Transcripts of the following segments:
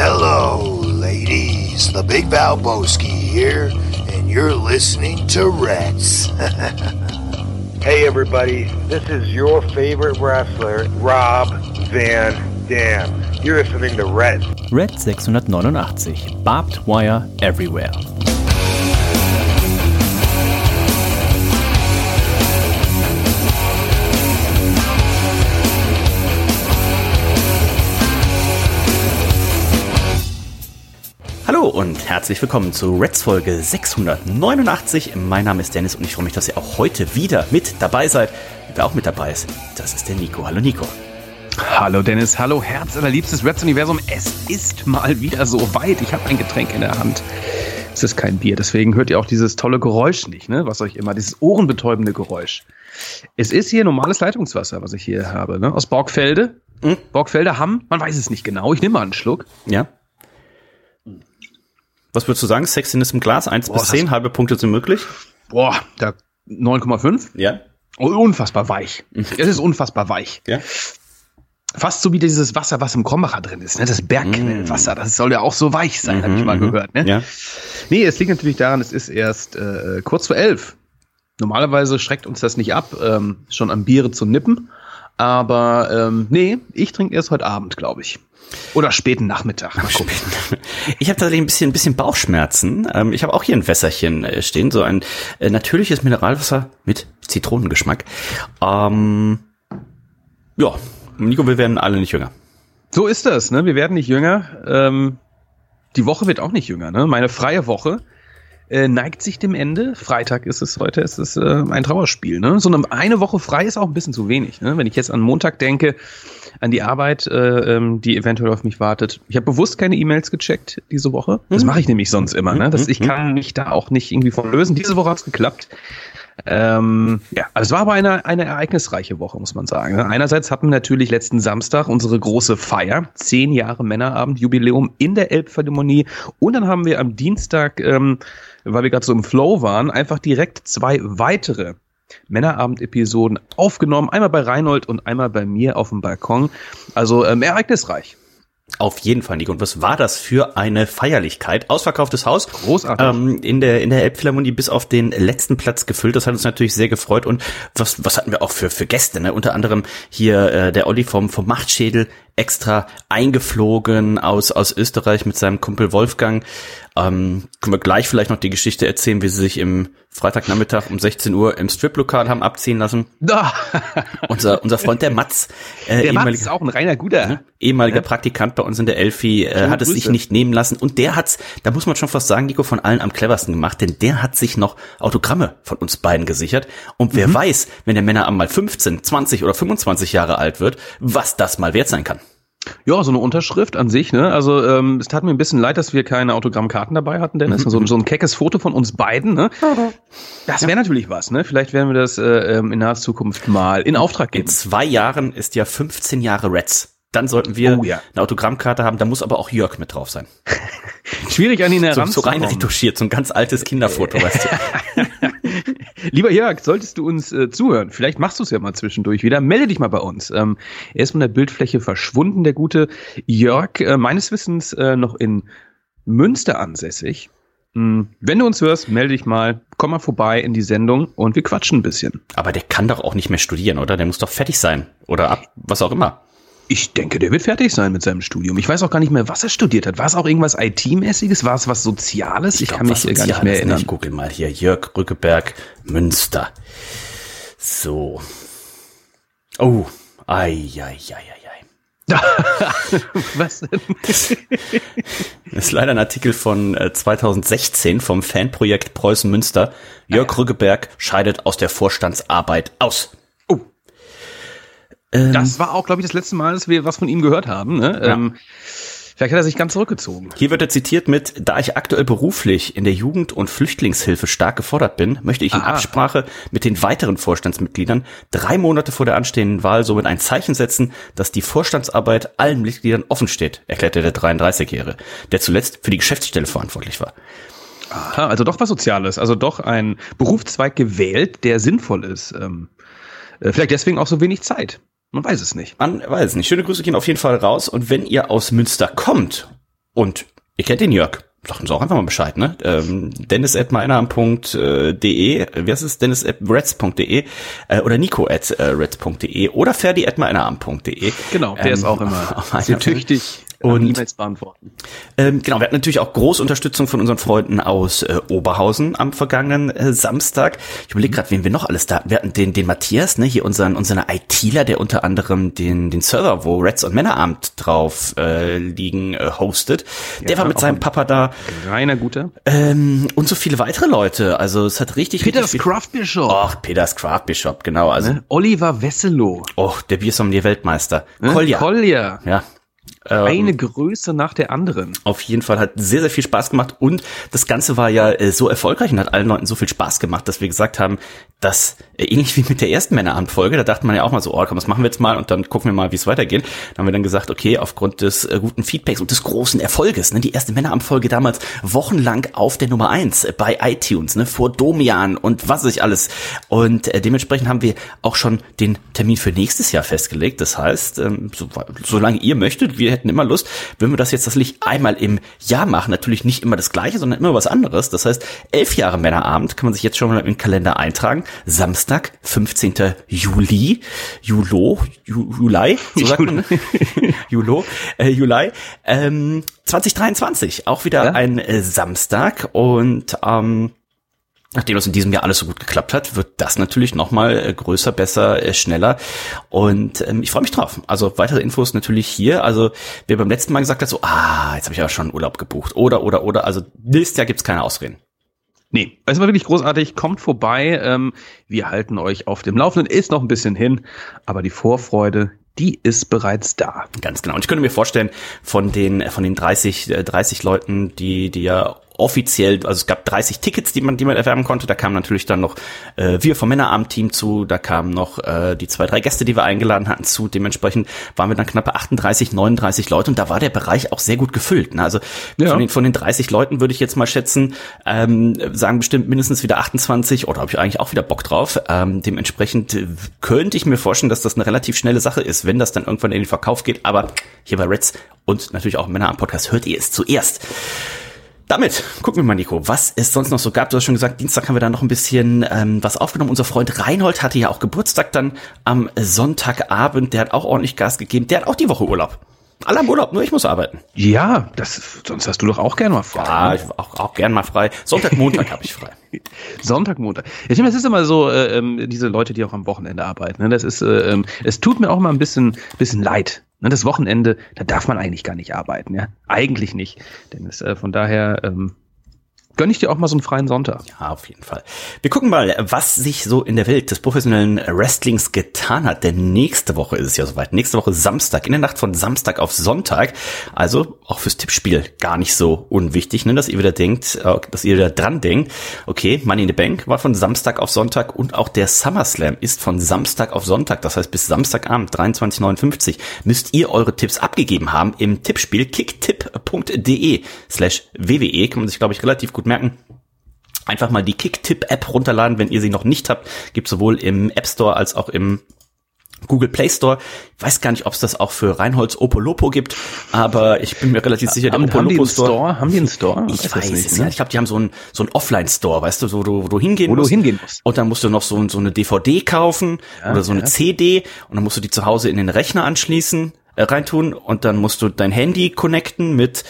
Hello, ladies. The Big Valboski here, and you're listening to Reds. Hey everybody, this is your favorite wrestler, Rob Van Dam. You're listening to Red. Red 689, Barbed Wire Everywhere. Hallo und herzlich willkommen zu Reds Folge 689. Mein Name ist Dennis und ich freue mich, dass ihr auch heute wieder mit dabei seid. Wer auch mit dabei ist, das ist der Nico. Hallo Nico. Hallo Dennis, hallo Herz allerliebstes Reds Universum. Es ist mal wieder so weit. Ich habe ein Getränk in der Hand. Es ist kein Bier, deswegen hört ihr auch dieses tolle Geräusch nicht, ne? Was euch immer, dieses ohrenbetäubende Geräusch. Es ist hier normales Leitungswasser, was ich hier habe, ne? Aus Borgfelde. Mhm. Borgfelde Hamm, man weiß es nicht genau. Ich nehme mal einen Schluck. Ja. Was würdest du sagen? Sexiness im Glas? 1 Boah, bis das- 10, halbe Punkte sind möglich? Boah, da 9,5. Ja. Oh, unfassbar weich. Es ist unfassbar weich. Ja. Fast so wie dieses Wasser, was im Krombacher drin ist, ne? Das Bergquellwasser. Das soll ja auch so weich sein, habe ich mal gehört, ne? Ja. Nee, es liegt natürlich daran, es ist erst äh, kurz vor elf. Normalerweise schreckt uns das nicht ab, ähm, schon am Biere zu nippen. Aber ähm, nee, ich trinke erst heute Abend, glaube ich. Oder späten Nachmittag. Mal gucken. Ich habe tatsächlich ein bisschen, ein bisschen Bauchschmerzen. Ähm, ich habe auch hier ein Wässerchen äh, stehen, so ein äh, natürliches Mineralwasser mit Zitronengeschmack. Ähm, ja, Nico, wir werden alle nicht jünger. So ist das, ne? Wir werden nicht jünger. Ähm, die Woche wird auch nicht jünger, ne? Meine freie Woche äh, neigt sich dem Ende. Freitag ist es heute, ist es äh, ein Trauerspiel, ne? So eine, eine Woche frei ist auch ein bisschen zu wenig, ne? Wenn ich jetzt an Montag denke, an die Arbeit, äh, ähm, die eventuell auf mich wartet. Ich habe bewusst keine E-Mails gecheckt diese Woche. Das mache ich nämlich sonst immer, ne? Das, ich kann mich da auch nicht irgendwie von lösen. Diese Woche hat's geklappt. Ähm, ja, also es war aber eine, eine ereignisreiche Woche, muss man sagen. ne? Einerseits hatten wir natürlich letzten Samstag unsere große Feier, zehn Jahre Männerabend, Jubiläum in der Elbphilharmonie. Und dann haben wir am Dienstag, ähm, weil wir gerade so im Flow waren, einfach direkt zwei weitere Männerabend-Episoden aufgenommen. Einmal bei Reinhold und einmal bei mir auf dem Balkon. Also ähm, ereignisreich. Auf jeden Fall, Nico. Und was war das für eine Feierlichkeit? Ausverkauftes Haus. Großartig. Ähm, in der, in der Elbphilharmonie bis auf den letzten Platz gefüllt. Das hat uns natürlich sehr gefreut. Und was, was hatten wir auch für, für Gäste, ne? Unter anderem hier, äh, der Olli vom, vom Machtschädel extra eingeflogen aus, aus Österreich mit seinem Kumpel Wolfgang. Ähm, können wir gleich vielleicht noch die Geschichte erzählen, wie sie sich im Freitagnachmittag um 16 Uhr im Striplokal haben abziehen lassen. Da. Unser, unser Freund der Matz, äh, Der ehemaliger- ist auch ein reiner Guter. ehemaliger Praktikant bei uns in der Elfi, äh, Schöne hat es sich Grüße. nicht nehmen lassen und der hat's, da muss man schon fast sagen, Nico, von allen am cleversten gemacht, denn der hat sich noch Autogramme von uns beiden gesichert und Mhm. wer weiß, wenn der Männer mal 15, 20 oder 25 Jahre alt wird, was das mal wert sein kann. Ja, so eine Unterschrift an sich, ne? Also ähm, es tat mir ein bisschen leid, dass wir keine Autogrammkarten dabei hatten, Dennis. Mhm. So, so ein keckes Foto von uns beiden, ne? Das wäre natürlich was, ne? Vielleicht werden wir das äh, ähm, in naher Zukunft mal in Auftrag In geben. zwei Jahren ist ja 15 Jahre Reds. Dann sollten wir Oh ja. eine Autogrammkarte haben, da muss aber auch Jörg mit drauf sein. Schwierig an ihn So, heranzukommen. so rein retuschiert, so ein ganz altes Kinderfoto, weißt du. Lieber Jörg, solltest du uns äh, zuhören, vielleicht machst du es ja mal zwischendurch wieder, melde dich mal bei uns. Ähm, er ist von der Bildfläche verschwunden, der gute Jörg, äh, meines Wissens äh, noch in Münster ansässig. Hm, Wenn du uns hörst, melde dich mal, komm mal vorbei in die Sendung und wir quatschen ein bisschen. Aber der kann doch auch nicht mehr studieren, oder? Der muss doch fertig sein. Oder ab, was auch immer. Ich denke, der wird fertig sein mit seinem Studium. Ich weiß auch gar nicht mehr, was er studiert hat. War es auch irgendwas IT-mäßiges? War es was Soziales? Ich, glaub, kann mich äh, gar nicht Soziales, mehr ne? erinnern. Ich google mal hier. Jörg Rückeberg, Münster. So. Oh. Ei, ei, ei, ei, ei. was denn? Das ist leider ein Artikel von äh, 2016 vom Fanprojekt Preußen Münster. Jörg Rückeberg scheidet aus der Vorstandsarbeit aus. Ähm, Das war auch, glaube ich, das letzte Mal, dass wir was von ihm gehört haben. Ne? Ja. Ähm, vielleicht hat er sich ganz zurückgezogen. Hier wird er zitiert mit, da ich aktuell beruflich in der Jugend- und Flüchtlingshilfe stark gefordert bin, möchte ich in Aha. Absprache mit den weiteren Vorstandsmitgliedern drei Monate vor der anstehenden Wahl somit ein Zeichen setzen, dass die Vorstandsarbeit allen Mitgliedern offen steht, erklärte der 33-Jährige, der zuletzt für die Geschäftsstelle verantwortlich war. Aha, also doch was Soziales, also doch ein Berufszweig gewählt, der sinnvoll ist. Ähm, äh, vielleicht deswegen auch so wenig Zeit. Man weiß es nicht. Man weiß es nicht. Schöne Grüße gehen auf jeden Fall raus. Und wenn ihr aus Münster kommt Und ihr kennt den Jörg. Sagen Sie auch einfach mal Bescheid, ne? Ähm, Dennis at meinarm.de, wie heißt es? Dennis at reds.de äh, oder Nico at äh, reds.de oder Ferdi at meinarm.de. Genau, der ähm, ist auch immer sehr tüchtig und E-Mails beantworten. Ähm, genau, wir hatten natürlich auch große Unterstützung von unseren Freunden aus äh, Oberhausen am vergangenen äh, Samstag. Ich überlege gerade, wen wir noch alles da hatten. Wir hatten den, den Matthias, ne, hier unseren, unseren ITler, der unter anderem den, den Server, wo Reds und Männerabend drauf äh, liegen, äh, hostet. Der ja, war mit seinem Papa da. Reiner guter. Ähm, und so viele weitere Leute. Also es hat richtig. Peters Craft Bishop. Ach, Peters Craft Bishop, genau. Also ne? Oliver Wesselow. Oh, der Biersommelier Weltmeister. Ne? Kolja. Kolja. Ja, ähm, Eine Größe nach der anderen. Auf jeden Fall hat sehr, sehr viel Spaß gemacht und das Ganze war ja äh, so erfolgreich und hat allen Leuten so viel Spaß gemacht, dass wir gesagt haben, dass äh, ähnlich wie mit der ersten Männerabendfolge, da dachte man ja auch mal so, oh komm, das machen wir jetzt mal und dann gucken wir mal, wie es weitergeht. Dann haben wir dann gesagt, okay, aufgrund des äh, guten Feedbacks und des großen Erfolges, ne, die erste Männerabendfolge damals wochenlang auf der Nummer eins bei iTunes, ne, vor Domian und was weiß ich alles. Und äh, dementsprechend haben wir auch schon den Termin für nächstes Jahr festgelegt. Das heißt, ähm, so, solange ihr möchtet, wir hätten immer Lust, wenn wir das jetzt tatsächlich einmal im Jahr machen, natürlich nicht immer das gleiche, sondern immer was anderes. Das heißt, elf Jahre Männerabend kann man sich jetzt schon mal im Kalender eintragen. Samstag, 15. Juli, Julo, Juli, so sagt man? Julo, äh, Juli, ähm, 2023, auch wieder ja? ein äh, Samstag und ähm, Nachdem das in diesem Jahr alles so gut geklappt hat, wird das natürlich nochmal äh, größer, besser, äh, schneller. Und ähm, ich freue mich drauf. Also weitere Infos natürlich hier. Also wer beim letzten Mal gesagt hat, so, ah, jetzt habe ich aber schon Urlaub gebucht. Oder, oder, oder. Also nächstes Jahr gibt's keine Ausreden. Nee, es war wirklich großartig. Kommt vorbei. Ähm, wir halten euch auf dem Laufenden. Ist noch ein bisschen hin, aber die Vorfreude, die ist bereits da. Ganz genau. Und ich könnte mir vorstellen, von den, von den 30, 30 äh, Leuten, die, die ja offiziell, also es gab 30 Tickets, die man, die man erwerben konnte. Da kamen natürlich dann noch äh, wir vom Männerabend-Team zu, da kamen noch äh, die zwei, drei Gäste, die wir eingeladen hatten, zu. Dementsprechend waren wir dann knappe 38, 39 Leute und da war der Bereich auch sehr gut gefüllt. Ne? Also ja. von, den, von den 30 Leuten würde ich jetzt mal schätzen, ähm, sagen bestimmt mindestens wieder 28 oder habe ich eigentlich auch wieder Bock drauf. Ähm, dementsprechend könnte ich mir vorstellen, dass das eine relativ schnelle Sache ist, wenn das dann irgendwann in den Verkauf geht. Aber hier bei Reds und natürlich auch Männer am Podcast hört ihr es zuerst. Damit gucken wir mal, Nico, was es sonst noch so gab. Du hast schon gesagt, Dienstag haben wir da noch ein bisschen ähm, was aufgenommen. Unser Freund Reinhold hatte ja auch Geburtstag dann am Sonntagabend. Der hat auch ordentlich Gas gegeben. Der hat auch die Woche Urlaub. Alle haben Urlaub, nur ich muss arbeiten. Ja, das, sonst hast du doch auch gern mal frei. Ja, ne? ich auch, auch gern mal frei. Sonntag, Montag habe ich frei. Sonntag, Montag. Ich meine, es ist immer so, äh, ähm, diese Leute, die auch am Wochenende arbeiten. Ne? Das ist, äh, ähm, es tut mir auch mal ein bisschen, bisschen leid. Ne? Das Wochenende, da darf man eigentlich gar nicht arbeiten, ja. Eigentlich nicht. Denn es, äh, von daher, ähm, gönne ich dir auch mal so einen freien Sonntag. Ja, auf jeden Fall. Wir gucken mal, was sich so in der Welt des professionellen Wrestlings getan hat. Denn nächste Woche ist es ja soweit. Nächste Woche Samstag, in der Nacht von Samstag auf Sonntag. Also auch fürs Tippspiel gar nicht so unwichtig, ne, dass ihr wieder denkt, äh, dass ihr wieder dran denkt. Okay, Money in the Bank war von Samstag auf Sonntag und auch der SummerSlam ist von Samstag auf Sonntag. Das heißt, bis Samstagabend 23.59 müsst ihr eure Tipps abgegeben haben im Tippspiel kicktipp.de slash WWE. Kann man sich, glaube ich, relativ gut merken. Einfach mal die Kicktipp-App runterladen, wenn ihr sie noch nicht habt. Gibt sowohl im App Store als auch im Google Play Store. Ich weiß gar nicht, ob es das auch für Reinholds Opolopo gibt, aber ich bin mir relativ sicher, der Opolopo Store, Store. Haben die einen Store? Ich weiß, weiß es nicht. Ne? Ich glaube, die haben so einen so einen Offline-Store, weißt du, so, wo du, wo du hingehen wo musst. Du hingehen musst. Und dann musst du noch so, so eine DVD kaufen ja, oder so eine ja. CD und dann musst du die zu Hause in den Rechner anschließen, äh, reintun und dann musst du dein Handy connecten mit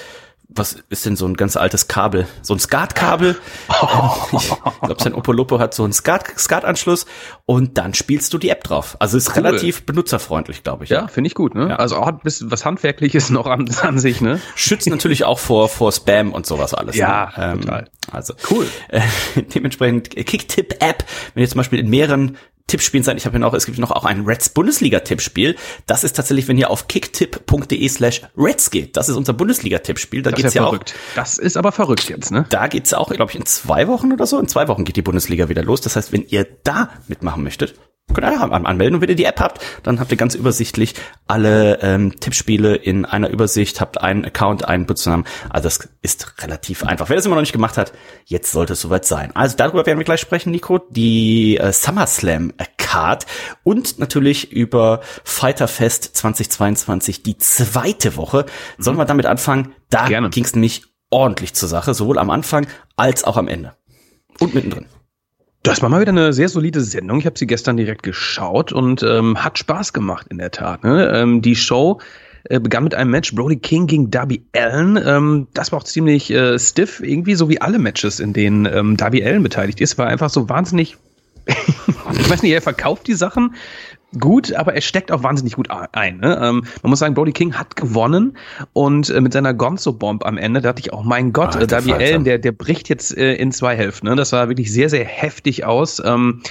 was ist denn so ein ganz altes Kabel? So ein SCART-Kabel. ich glaube, sein Opolopo hat so einen SCART-Anschluss und dann spielst du die App drauf. Also ist cool. relativ benutzerfreundlich, glaube ich. Ja, ja. finde ich gut. Ne? Ja. Also auch bisschen was Handwerkliches noch an, an sich. Ne? Schützt natürlich auch vor, vor Spam und sowas alles. Ja, ne? ähm, total. Also cool. Äh, dementsprechend Kicktip-App, wenn ihr zum Beispiel in mehreren Tippspielen sein. Ich habe hier noch, es gibt noch auch ein Reds Bundesliga-Tippspiel. Das ist tatsächlich, wenn ihr auf kicktipp.de slash Reds geht. Das ist unser Bundesliga-Tippspiel. Da das geht's ja, ja auch. Das ist aber verrückt jetzt, ne? Da geht's auch, glaube ich, in zwei Wochen oder so. In zwei Wochen geht die Bundesliga wieder los. Das heißt, wenn ihr da mitmachen möchtet, könnt ihr einfach anmelden. Und wenn ihr die App habt, dann habt ihr ganz übersichtlich alle ähm, Tippspiele in einer Übersicht, habt einen Account, einen Benutzernamen. Also das ist relativ einfach. Wer das immer noch nicht gemacht hat, jetzt sollte es soweit sein. Also darüber werden wir gleich sprechen, Nico. Die äh, SummerSlam Card und natürlich über Fighterfest 2022 die zweite Woche. Sollen wir damit anfangen? Da ging es nämlich ordentlich zur Sache, sowohl am Anfang als auch am Ende. Und mittendrin. Das war mal wieder eine sehr solide Sendung. Ich habe sie gestern direkt geschaut und ähm, hat Spaß gemacht in der Tat. Ne? Ähm, die Show äh, begann mit einem Match Brody King gegen Darby Allen. Ähm, das war auch ziemlich äh, stiff, irgendwie so wie alle Matches, in denen ähm, Darby Allen beteiligt ist. War einfach so wahnsinnig ich weiß nicht, er verkauft die Sachen gut, aber er steckt auch wahnsinnig gut ein. Ne? Ähm, man muss sagen, Brody King hat gewonnen und äh, mit seiner Gonzo-Bomb am Ende dachte ich auch, mein Gott, äh, Darby Allen, der, der bricht jetzt äh, in zwei Hälften. Ne? Das sah wirklich sehr, sehr heftig aus. Ähm,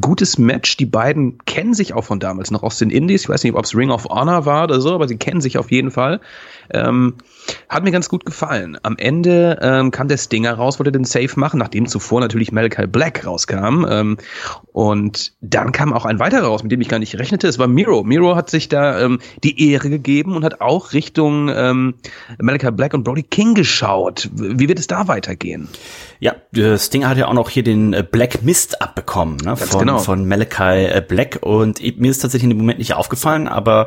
gutes Match. Die beiden kennen sich auch von damals noch aus den Indies. Ich weiß nicht, ob es Ring of Honor war oder so, aber sie kennen sich auf jeden Fall. Ähm, hat mir ganz gut gefallen. Am Ende ähm, kam der Stinger raus, wollte den Safe machen, nachdem zuvor natürlich Malachi Black rauskam. Ähm, und dann kam auch ein weiterer raus, mit dem ich gar nicht rechnete. Es war Miro. Miro hat sich da ähm, die Ehre gegeben und hat auch Richtung ähm, Malachi Black und Brody King geschaut. Wie wird es da weitergehen? Ja, Stinger hat ja auch noch hier den äh, Black Mist abbekommen ne, von, genau. von Malachi äh, Black und mir ist tatsächlich in dem Moment nicht aufgefallen, aber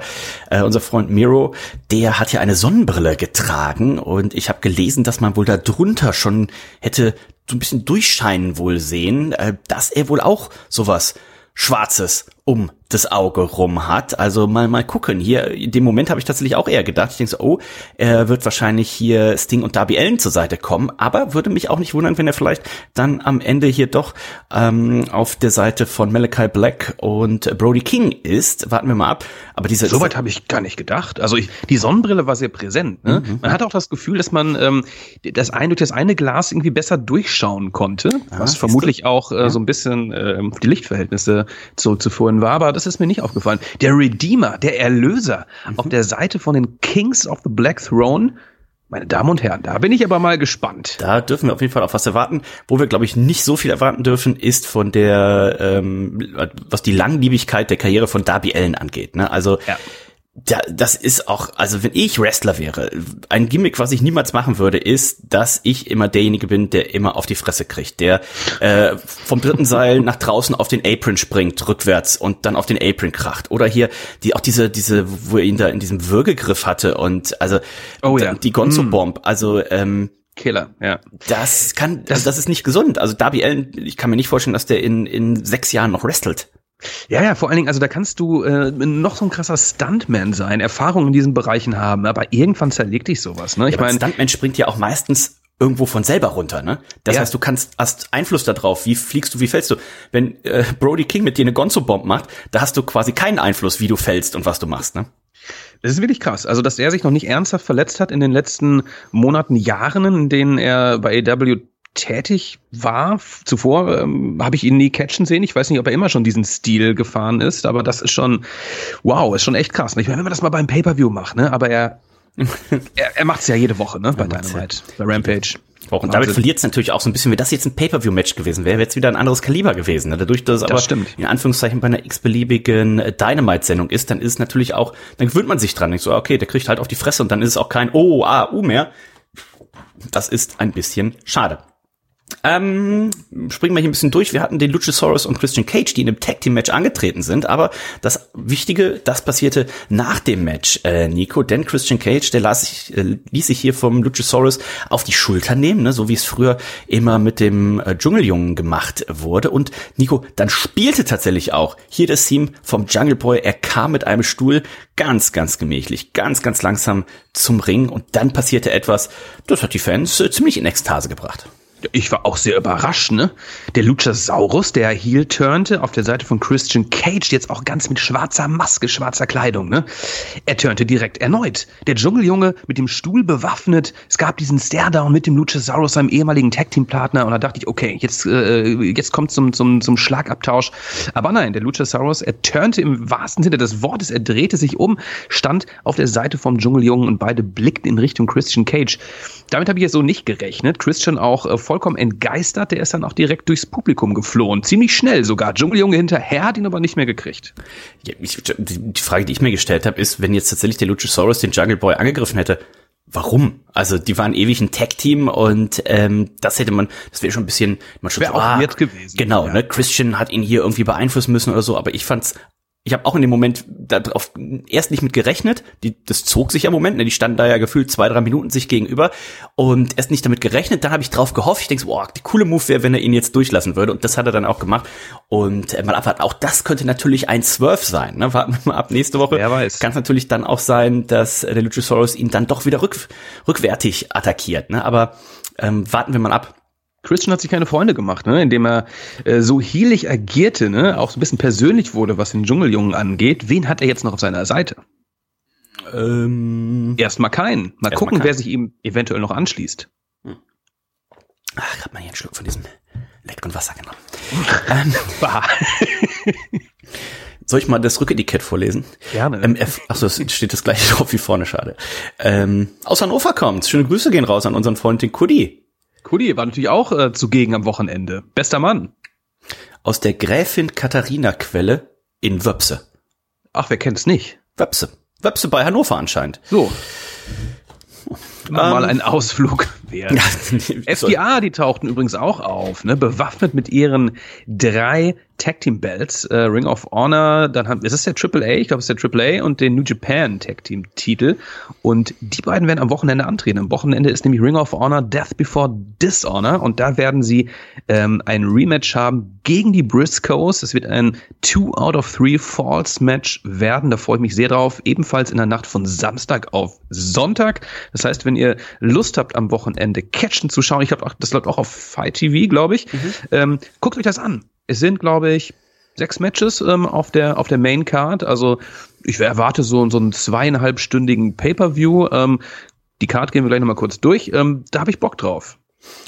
äh, unser Freund Miro, der hat ja eine Sonnenbrille getragen und ich habe gelesen, dass man wohl da drunter schon hätte so ein bisschen durchscheinen wohl sehen, äh, dass er wohl auch sowas Schwarzes um das Auge rum hat. Also mal mal gucken. Hier in dem Moment habe ich tatsächlich auch eher gedacht. Ich denke so, oh, er wird wahrscheinlich hier Sting und Darby Allen zur Seite kommen. Aber würde mich auch nicht wundern, wenn er vielleicht dann am Ende hier doch ähm, auf der Seite von Malachi Black und Brody King ist. Warten wir mal ab. Aber diese soweit habe ich gar nicht gedacht. Also ich, die Sonnenbrille war sehr präsent. Ne? Mhm. Man hat auch das Gefühl, dass man ähm, das eine durch das eine Glas irgendwie besser durchschauen konnte, ah, was vermutlich auch äh, ja. so ein bisschen äh, die Lichtverhältnisse so drin war, aber das ist mir nicht aufgefallen. Der Redeemer, der Erlöser mhm. auf der Seite von den Kings of the Black Throne. Meine Damen und Herren, da bin ich aber mal gespannt. Da dürfen wir auf jeden Fall auf was erwarten. Wo wir, glaube ich, nicht so viel erwarten dürfen, ist von der, ähm, was die Langlebigkeit der Karriere von Darby Allen angeht. Ne? Also ja da, das ist auch, also wenn ich Wrestler wäre, ein Gimmick, was ich niemals machen würde, ist, dass ich immer derjenige bin, der immer auf die Fresse kriegt, der äh, vom dritten Seil nach draußen auf den Apron springt, rückwärts und dann auf den Apron kracht. Oder hier die auch diese, diese, wo er ihn da in diesem Würgegriff hatte und also oh, ja. die Gonzo-Bomb, mm. also ähm, Killer, ja. Das kann, das, das ist nicht gesund. Also Darby Allen, ich kann mir nicht vorstellen, dass der in, in sechs Jahren noch wrestelt. Ja, ja, vor allen Dingen, also da kannst du äh, noch so ein krasser Stuntman sein, Erfahrung in diesen Bereichen haben, aber irgendwann zerlegt dich sowas, ne? Ich ja, meine, Stuntman springt ja auch meistens irgendwo von selber runter, ne? Das ja. heißt, du kannst hast Einfluss darauf, wie fliegst du, wie fällst du. Wenn äh, Brody King mit dir eine Gonzo-Bomb macht, da hast du quasi keinen Einfluss, wie du fällst und was du machst, ne? Das ist wirklich krass. Also, dass er sich noch nicht ernsthaft verletzt hat in den letzten Monaten, Jahren, in denen er bei AW tätig war. Zuvor ähm, habe ich ihn nie catchen sehen. Ich weiß nicht, ob er immer schon diesen Stil gefahren ist, aber das ist schon, wow, ist schon echt krass. Ich meine, wenn man das mal beim Pay-Per-View macht, ne? Aber er, er, er macht es ja jede Woche, ne? Bei Dynamite, bei Rampage. Und damit verliert es natürlich auch so ein bisschen, wenn das jetzt ein Pay-Per-View-Match gewesen wäre, wäre es wieder ein anderes Kaliber gewesen. Ne? Dadurch, dass es aber stimmt. in Anführungszeichen bei einer x-beliebigen äh, Dynamite-Sendung ist, dann ist es natürlich auch, dann gewöhnt man sich dran. Nicht so, okay, der kriegt halt auf die Fresse und dann ist es auch kein Oh, ah, U mehr. Das ist ein bisschen schade. Ähm, springen wir hier ein bisschen durch. Wir hatten den Luchasaurus und Christian Cage, die in einem Tag Team Match angetreten sind, aber das Wichtige, das passierte nach dem Match, äh, Nico, denn Christian Cage, der las sich, äh, ließ sich hier vom Luchasaurus auf die Schulter nehmen, ne, so wie es früher immer mit dem äh, Dschungeljungen gemacht wurde. Und Nico, dann spielte tatsächlich auch hier das Team vom Jungle Boy. Er kam mit einem Stuhl ganz, ganz gemächlich, ganz, ganz langsam zum Ring und dann passierte etwas, das hat die Fans äh, ziemlich in Ekstase gebracht. Ich war auch sehr überrascht, ne? Der Luchasaurus, der heel turnte auf der Seite von Christian Cage, jetzt auch ganz mit schwarzer Maske, schwarzer Kleidung, ne? Er turnte direkt erneut. Der Dschungeljunge mit dem Stuhl bewaffnet. Es gab diesen Staredown mit dem Luchasaurus, seinem ehemaligen Tag-Team-Partner. Und da dachte ich, okay, jetzt, äh, jetzt kommt zum, zum, zum Schlagabtausch. Aber nein, der Luchasaurus, er turnte im wahrsten Sinne des Wortes, er drehte sich um, stand auf der Seite vom Dschungeljungen und beide blickten in Richtung Christian Cage. Damit habe ich jetzt so nicht gerechnet. Christian auch äh, vollkommen entgeistert. Der ist dann auch direkt durchs Publikum geflohen. Ziemlich schnell sogar. Dschungeljunge hinterher hat ihn aber nicht mehr gekriegt. Ja, ich, die Frage, die ich mir gestellt habe, ist, wenn jetzt tatsächlich der Luchasaurus den Jungle Boy angegriffen hätte, warum? Also die waren ewig ein Tag-Team und ähm, das hätte man, das wäre schon ein bisschen, man schon so, auch ah, gewesen. Genau, Ja. ne? Christian hat ihn hier irgendwie beeinflussen müssen oder so, aber ich fand's ich habe auch in dem Moment darauf erst nicht mit gerechnet. Die, das zog sich ja im Moment. Ne? Die standen da ja gefühlt zwei, drei Minuten sich gegenüber und erst nicht damit gerechnet. Dann habe ich drauf gehofft. Ich denke, so, boah, die coole Move wäre, wenn er ihn jetzt durchlassen würde. Und das hat er dann auch gemacht. Und äh, mal abwarten. Auch das könnte natürlich ein Swerve sein. Ne? Warten wir mal ab nächste Woche. Kann es natürlich dann auch sein, dass äh, der Luchasaurus ihn dann doch wieder rück, rückwärtig attackiert. Ne? Aber ähm, warten wir mal ab. Christian hat sich keine Freunde gemacht, ne? indem er äh, so heelig agierte, ne? auch so ein bisschen persönlich wurde, was den Dschungeljungen angeht. Wen hat er jetzt noch auf seiner Seite? Ähm, Erstmal keinen. Mal Erstmal gucken, keinen. wer sich ihm eventuell noch anschließt. ach, grad mal hier einen Schluck von diesem leckeren Wasser genommen. ähm. Soll ich mal das Rücketikett vorlesen? Gerne. MF, achso, es steht das gleiche drauf wie vorne, schade. Ähm, aus Hannover kommt. Schöne Grüße gehen raus an unseren Freund den Kudi. Kudi war natürlich auch äh, zugegen am Wochenende. Bester Mann. Aus der Gräfin Katharina Quelle in Wöpse. Ach, wer kennt's nicht? Wöpse. Wöpse bei Hannover anscheinend. So. Immer Ähm. mal ein Ausflug wert. FDA, die tauchten übrigens auch auf, ne? bewaffnet mit ihren drei Tag Team Belts, äh, Ring of Honor, dann haben, ist es der AAA, ich glaube, es ist der AAA und den New Japan Tag Team Titel. Und die beiden werden am Wochenende antreten. Am Wochenende ist nämlich Ring of Honor Death Before Dishonor und da werden sie ähm, ein Rematch haben gegen die Briscoes. Es wird ein Two out of Three Falls Match werden. Da freue ich mich sehr drauf. Ebenfalls in der Nacht von Samstag auf Sonntag. Das heißt, wenn ihr Lust habt, am Wochenende Catchen zu schauen, ich glaube, das läuft auch auf Fight TV, glaube ich, ähm, guckt euch das an. Es sind, glaube ich, sechs Matches ähm, auf der auf der Main Card. Also ich erwarte so, so einen zweieinhalbstündigen Pay-per-View. Ähm, die Card gehen wir gleich nochmal kurz durch. Ähm, da habe ich Bock drauf.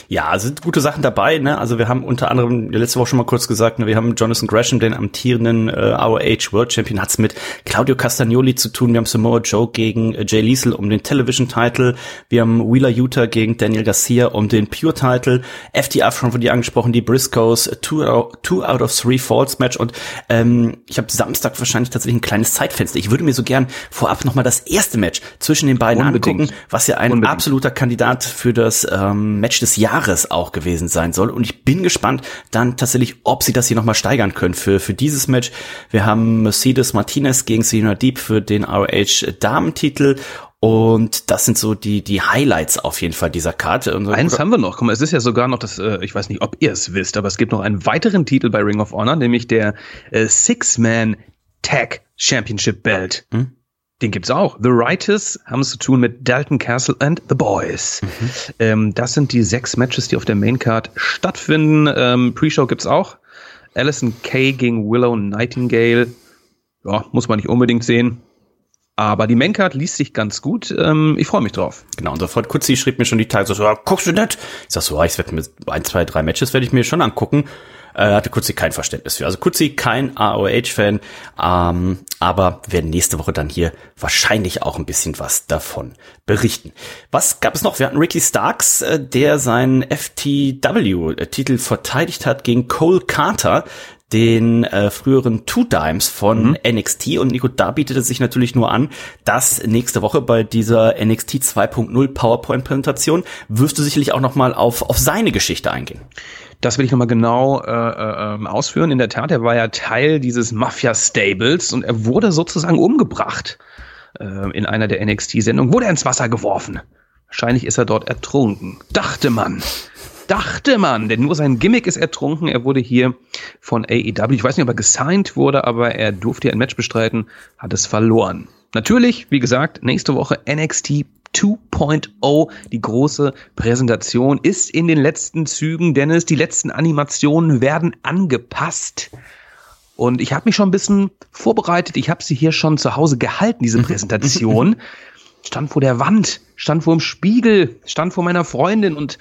Ja, sind gute Sachen dabei. Ne? Also wir haben unter anderem letzte Woche schon mal kurz gesagt, ne, wir haben Jonathan Gresham, den amtierenden äh, ROH World Champion, hat's mit Claudio Castagnoli zu tun. Wir haben Samoa Joe gegen äh, Jay Liesel um den Television Title. Wir haben Wheeler Utah gegen Daniel Garcia um den Pure Title. FTA schon von dir angesprochen, die Briscoes, äh, two, out- two out of three Falls Match und ähm, ich habe Samstag wahrscheinlich tatsächlich ein kleines Zeitfenster. Ich würde mir so gern vorab nochmal das erste Match zwischen den beiden Unbedingt. angucken, was ja ein Unbedingt. absoluter Kandidat für das ähm, Match des Jahres auch gewesen sein soll. Und ich bin gespannt dann tatsächlich, ob sie das hier nochmal steigern können für, für dieses Match. Wir haben Mercedes Martinez gegen Serena Deep für den ROH Damentitel. Und das sind so die, die Highlights auf jeden Fall dieser Karte. Und Eins haben wir noch. Guck mal, es ist ja sogar noch das, äh, ich weiß nicht, ob ihr es wisst, aber es gibt noch einen weiteren Titel bei Ring of Honor, nämlich der äh, Six-Man Tag Championship Belt. Hm? Den gibt's auch. The Writers haben es zu tun mit Dalton Castle and The Boys. Ähm, das sind die sechs Matches, die auf der Maincard stattfinden. Ähm, Pre-Show gibt's auch. Alison Kay gegen Willow Nightingale. Ja, muss man nicht unbedingt sehen. Aber die Maincard liest sich ganz gut. Ähm, ich freue mich drauf. Genau, unser Freund Kutzi schrieb mir schon die Tage so, ja, guckst du nicht? Ich sag so, ich werde mir ein, zwei, drei Matches werde ich mir schon angucken. Äh, hatte Kutzi kein Verständnis für. Also Kutzi kein AOH-Fan, ähm, aber werden nächste Woche dann hier wahrscheinlich auch ein bisschen was davon berichten. Was gab es noch? Wir hatten Ricky Starks, äh, der seinen FTW-Titel verteidigt hat gegen Cole Carter den äh, früheren Two Dimes von NXT und Nico, da bietet es sich natürlich nur an, dass nächste Woche bei dieser NXT 2.0 PowerPoint-Präsentation wirst du sicherlich auch noch mal auf, auf seine Geschichte eingehen. Das will ich nochmal genau äh, äh, ausführen. In der Tat, er war ja Teil dieses Mafia-Stables und er wurde sozusagen umgebracht äh, in einer der NXT-Sendungen. Wurde er ins Wasser geworfen. Wahrscheinlich ist er dort ertrunken. Dachte man. Dachte man, denn nur sein Gimmick ist ertrunken. Er wurde hier von AEW, ich weiß nicht, ob er gesigned wurde, aber er durfte hier ein Match bestreiten, hat es verloren. Natürlich, wie gesagt, nächste Woche NXT 2.0, die große Präsentation ist in den letzten Zügen, Dennis. Die letzten Animationen werden angepasst. Und ich habe mich schon ein bisschen vorbereitet. Ich habe sie hier schon zu Hause gehalten, diese Präsentation. stand vor der Wand, stand vor dem Spiegel, stand vor meiner Freundin und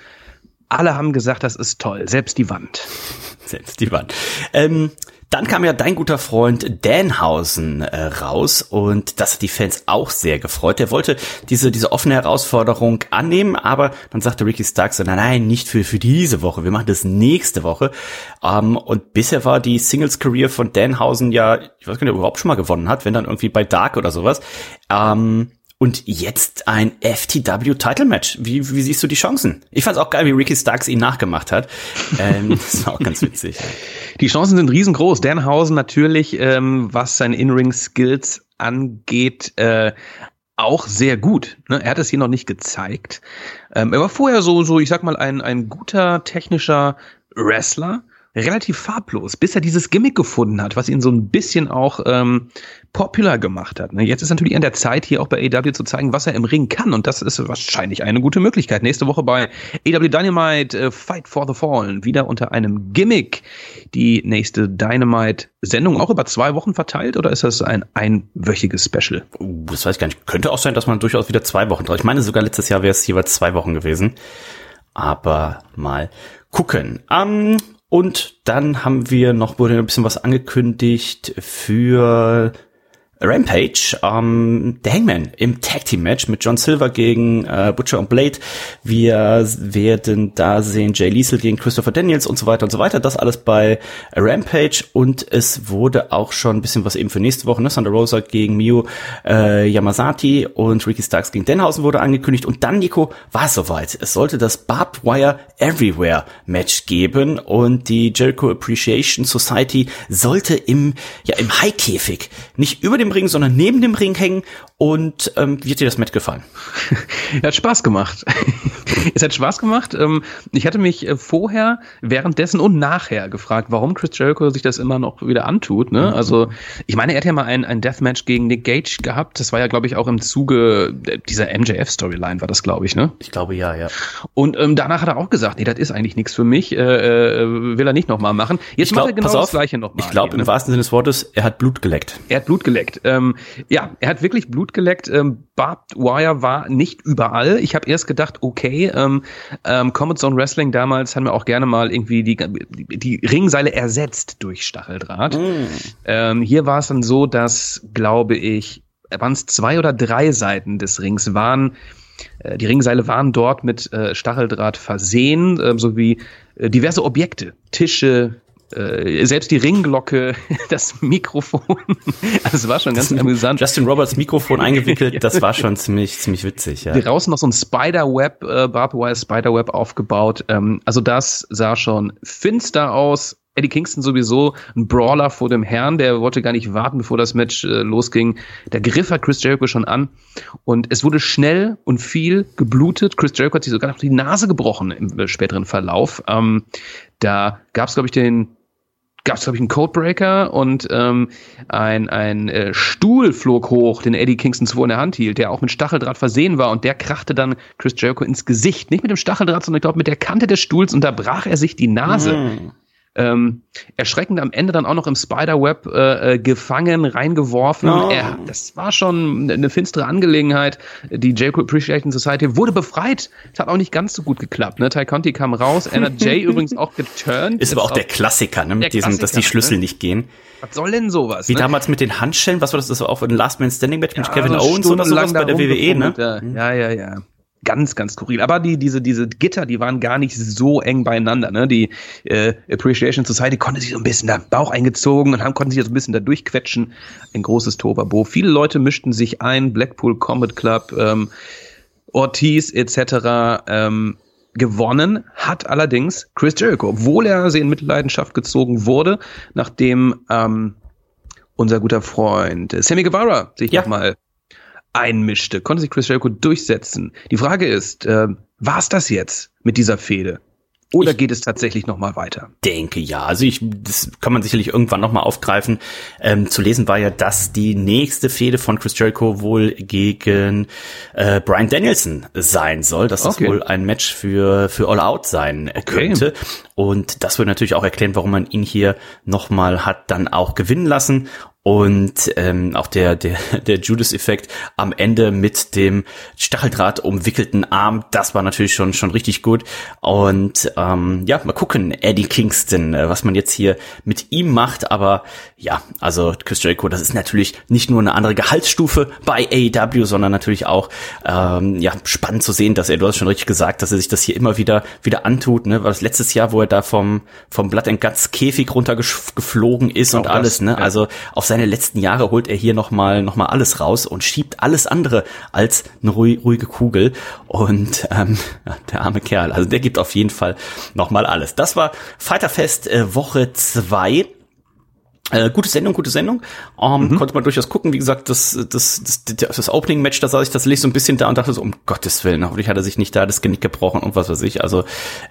alle haben gesagt, das ist toll, selbst die Wand. Selbst die Wand. Ähm, dann kam ja dein guter Freund Danhausen äh, raus und das hat die Fans auch sehr gefreut. Der wollte diese, diese offene Herausforderung annehmen, aber dann sagte Ricky Starks, so, nein, nein, nicht für, für diese Woche, wir machen das nächste Woche. Ähm, und bisher war die Singles-Career von Danhausen ja, ich weiß gar nicht, ob er überhaupt schon mal gewonnen hat, wenn dann irgendwie bei Dark oder sowas. Ähm, Und jetzt ein FTW-Title-Match. Wie, wie siehst du die Chancen? Ich fand's auch geil, wie Ricky Starks ihn nachgemacht hat. Ähm, das war auch ganz witzig. Die Chancen sind riesengroß. Danhausen natürlich, ähm, was seine In-Ring-Skills angeht, äh, auch sehr gut. Ne? Er hat es hier noch nicht gezeigt. Ähm, er war vorher so, so, ich sag mal, ein, ein guter technischer Wrestler relativ farblos, bis er dieses Gimmick gefunden hat, was ihn so ein bisschen auch ähm, popular gemacht hat. Ne? Jetzt ist natürlich an der Zeit, hier auch bei AW zu zeigen, was er im Ring kann. Und das ist wahrscheinlich eine gute Möglichkeit. Nächste Woche bei AW Dynamite äh, Fight for the Fallen, wieder unter einem Gimmick. Die nächste Dynamite-Sendung auch über zwei Wochen verteilt oder ist das ein einwöchiges Special? Uh, das weiß ich gar nicht. Könnte auch sein, dass man durchaus wieder zwei Wochen drauf. Ich meine, sogar letztes Jahr wäre es jeweils zwei Wochen gewesen. Aber mal gucken. Ähm, und dann haben wir noch, wurde ein bisschen was angekündigt für Rampage, ähm, der Hangman im Tag Team Match mit John Silver gegen äh, Butcher und Blade. Wir werden da sehen Jay Liesel gegen Christopher Daniels und so weiter und so weiter. Das alles bei Rampage und es wurde auch schon ein bisschen was eben für nächste Woche. Ne? Thunder Rosa gegen Miyu äh, Yamazaki und Ricky Starks gegen Denhausen wurde angekündigt und dann Nico war es soweit. Es sollte das Barbed Wire Everywhere Match geben und die Jericho Appreciation Society sollte im ja im High-Käfig nicht über dem Ring, sondern neben dem Ring hängen. Und ähm, wie hat dir das Match gefallen? er hat Spaß gemacht. es hat Spaß gemacht. Ähm, ich hatte mich äh, vorher, währenddessen und nachher gefragt, warum Chris Jericho sich das immer noch wieder antut. Ne? Mhm. Also ich meine, er hat ja mal ein, ein Deathmatch gegen Nick Gage gehabt. Das war ja, glaube ich, auch im Zuge dieser MJF-Storyline war das, glaube ich. Ne? Ich glaube ja, ja. Und ähm, danach hat er auch gesagt, nee, das ist eigentlich nichts für mich. Äh, äh, will er nicht nochmal machen. Jetzt ich glaub, macht er genau das Gleiche nochmal. Ich glaube, im ne? wahrsten Sinne des Wortes, er hat Blut geleckt. Er hat Blut geleckt. Ähm, ja, er hat wirklich Blut geleckt. Ähm, Barbed Wire war nicht überall. Ich habe erst gedacht, okay, ähm, ähm, Comet Zone Wrestling damals haben wir auch gerne mal irgendwie die, die Ringseile ersetzt durch Stacheldraht. Mm. Ähm, hier war es dann so, dass, glaube ich, waren es zwei oder drei Seiten des Rings waren äh, die Ringseile waren dort mit äh, Stacheldraht versehen, äh, sowie diverse Objekte, Tische, äh, selbst die Ringglocke, das Mikrofon, es war schon ganz amüsant. Justin Roberts Mikrofon eingewickelt, das war schon ziemlich, ziemlich witzig, ja. Draußen noch so ein Spiderweb, äh, Barbed Wire Spiderweb aufgebaut, ähm, also das sah schon finster aus. Eddie Kingston sowieso ein Brawler vor dem Herrn, der wollte gar nicht warten, bevor das Match äh, losging. Der Griff hat Chris Jericho schon an und es wurde schnell und viel geblutet. Chris Jericho hat sich sogar noch die Nase gebrochen im äh, späteren Verlauf. Ähm, da gab es, glaube ich, den gab es, glaube ich, einen Codebreaker und ähm, ein, ein äh, Stuhl flog hoch, den Eddie Kingston zuvor in der Hand hielt, der auch mit Stacheldraht versehen war und der krachte dann Chris Jericho ins Gesicht. Nicht mit dem Stacheldraht, sondern ich glaube mit der Kante des Stuhls und da brach er sich die Nase. Mm ähm, erschreckend am Ende dann auch noch im Spiderweb äh, äh, gefangen, reingeworfen. No. Er, das war schon eine finstere Angelegenheit. Die Jacob Appreciation Society wurde befreit. Das hat auch nicht ganz so gut geklappt. Ne? Ty Conti kam raus, Anna Jay übrigens auch geturnt. Ist aber auch, der Klassiker, ne? mit diesem, dass die Schlüssel ne? nicht gehen. Was soll denn sowas? Wie ne? damals mit den Handschellen, was war das? Das war auch ein Last Man Standing Match ja, mit Kevin also Owens oder sowas bei der WWE, ne? Ja, ja, ja ganz, ganz skurril. Aber die, diese, diese Gitter, die waren gar nicht so eng beieinander. Ne? Die äh, Appreciation Society konnte sich so ein bisschen da Bauch eingezogen und haben, konnten sich so ein bisschen da durchquetschen. Ein großes Tobabo. Viele Leute mischten sich ein, Blackpool Combat Club, ähm, Ortiz etc. Ähm, gewonnen hat allerdings Chris Jericho, obwohl er sehr in Mitleidenschaft gezogen wurde, nachdem ähm, unser guter Freund Sammy Guevara sich ja. nochmal einmischte, konnte sich Chris Jericho durchsetzen. Die Frage ist, äh, war es das jetzt mit dieser Fehde? Oder ich geht es tatsächlich noch mal weiter? Denke ja. Also ich, das kann man sicherlich irgendwann noch mal aufgreifen. Ähm, zu lesen war ja, dass die nächste Fehde von Chris Jericho wohl gegen äh, Brian Danielson sein soll. Dass okay. das wohl ein Match für für All Out sein okay. könnte. Und das würde natürlich auch erklären, warum man ihn hier noch mal hat dann auch gewinnen lassen. Und ähm, auch der, der, der Judas-Effekt am Ende mit dem Stacheldraht umwickelten Arm, das war natürlich schon, schon richtig gut. Und ähm, ja, mal gucken, Eddie Kingston, äh, was man jetzt hier mit ihm macht. Aber ja, also Chris Jericho, das ist natürlich nicht nur eine andere Gehaltsstufe bei AEW, sondern natürlich auch ähm, ja spannend zu sehen, dass er, du hast schon richtig gesagt, dass er sich das hier immer wieder wieder antut. Ne? War das letztes Jahr, wo er da vom, vom Blood and Guts Käfig runtergeflogen ist auch und alles. Das, ne? Ja. Also auf seine letzten Jahre holt er hier nochmal noch mal alles raus und schiebt alles andere als eine ruhige Kugel. Und ähm, der arme Kerl, also der gibt auf jeden Fall nochmal alles. Das war Fighterfest äh, Woche zwei äh, gute Sendung, gute Sendung. Ähm, mhm. Konnte man durchaus gucken. Wie gesagt, das, das, das, das, das Opening-Match, da saß ich tatsächlich so ein bisschen da und dachte so, um Gottes Willen, hoffentlich hat er sich nicht da das Genick gebrochen und was weiß ich. Also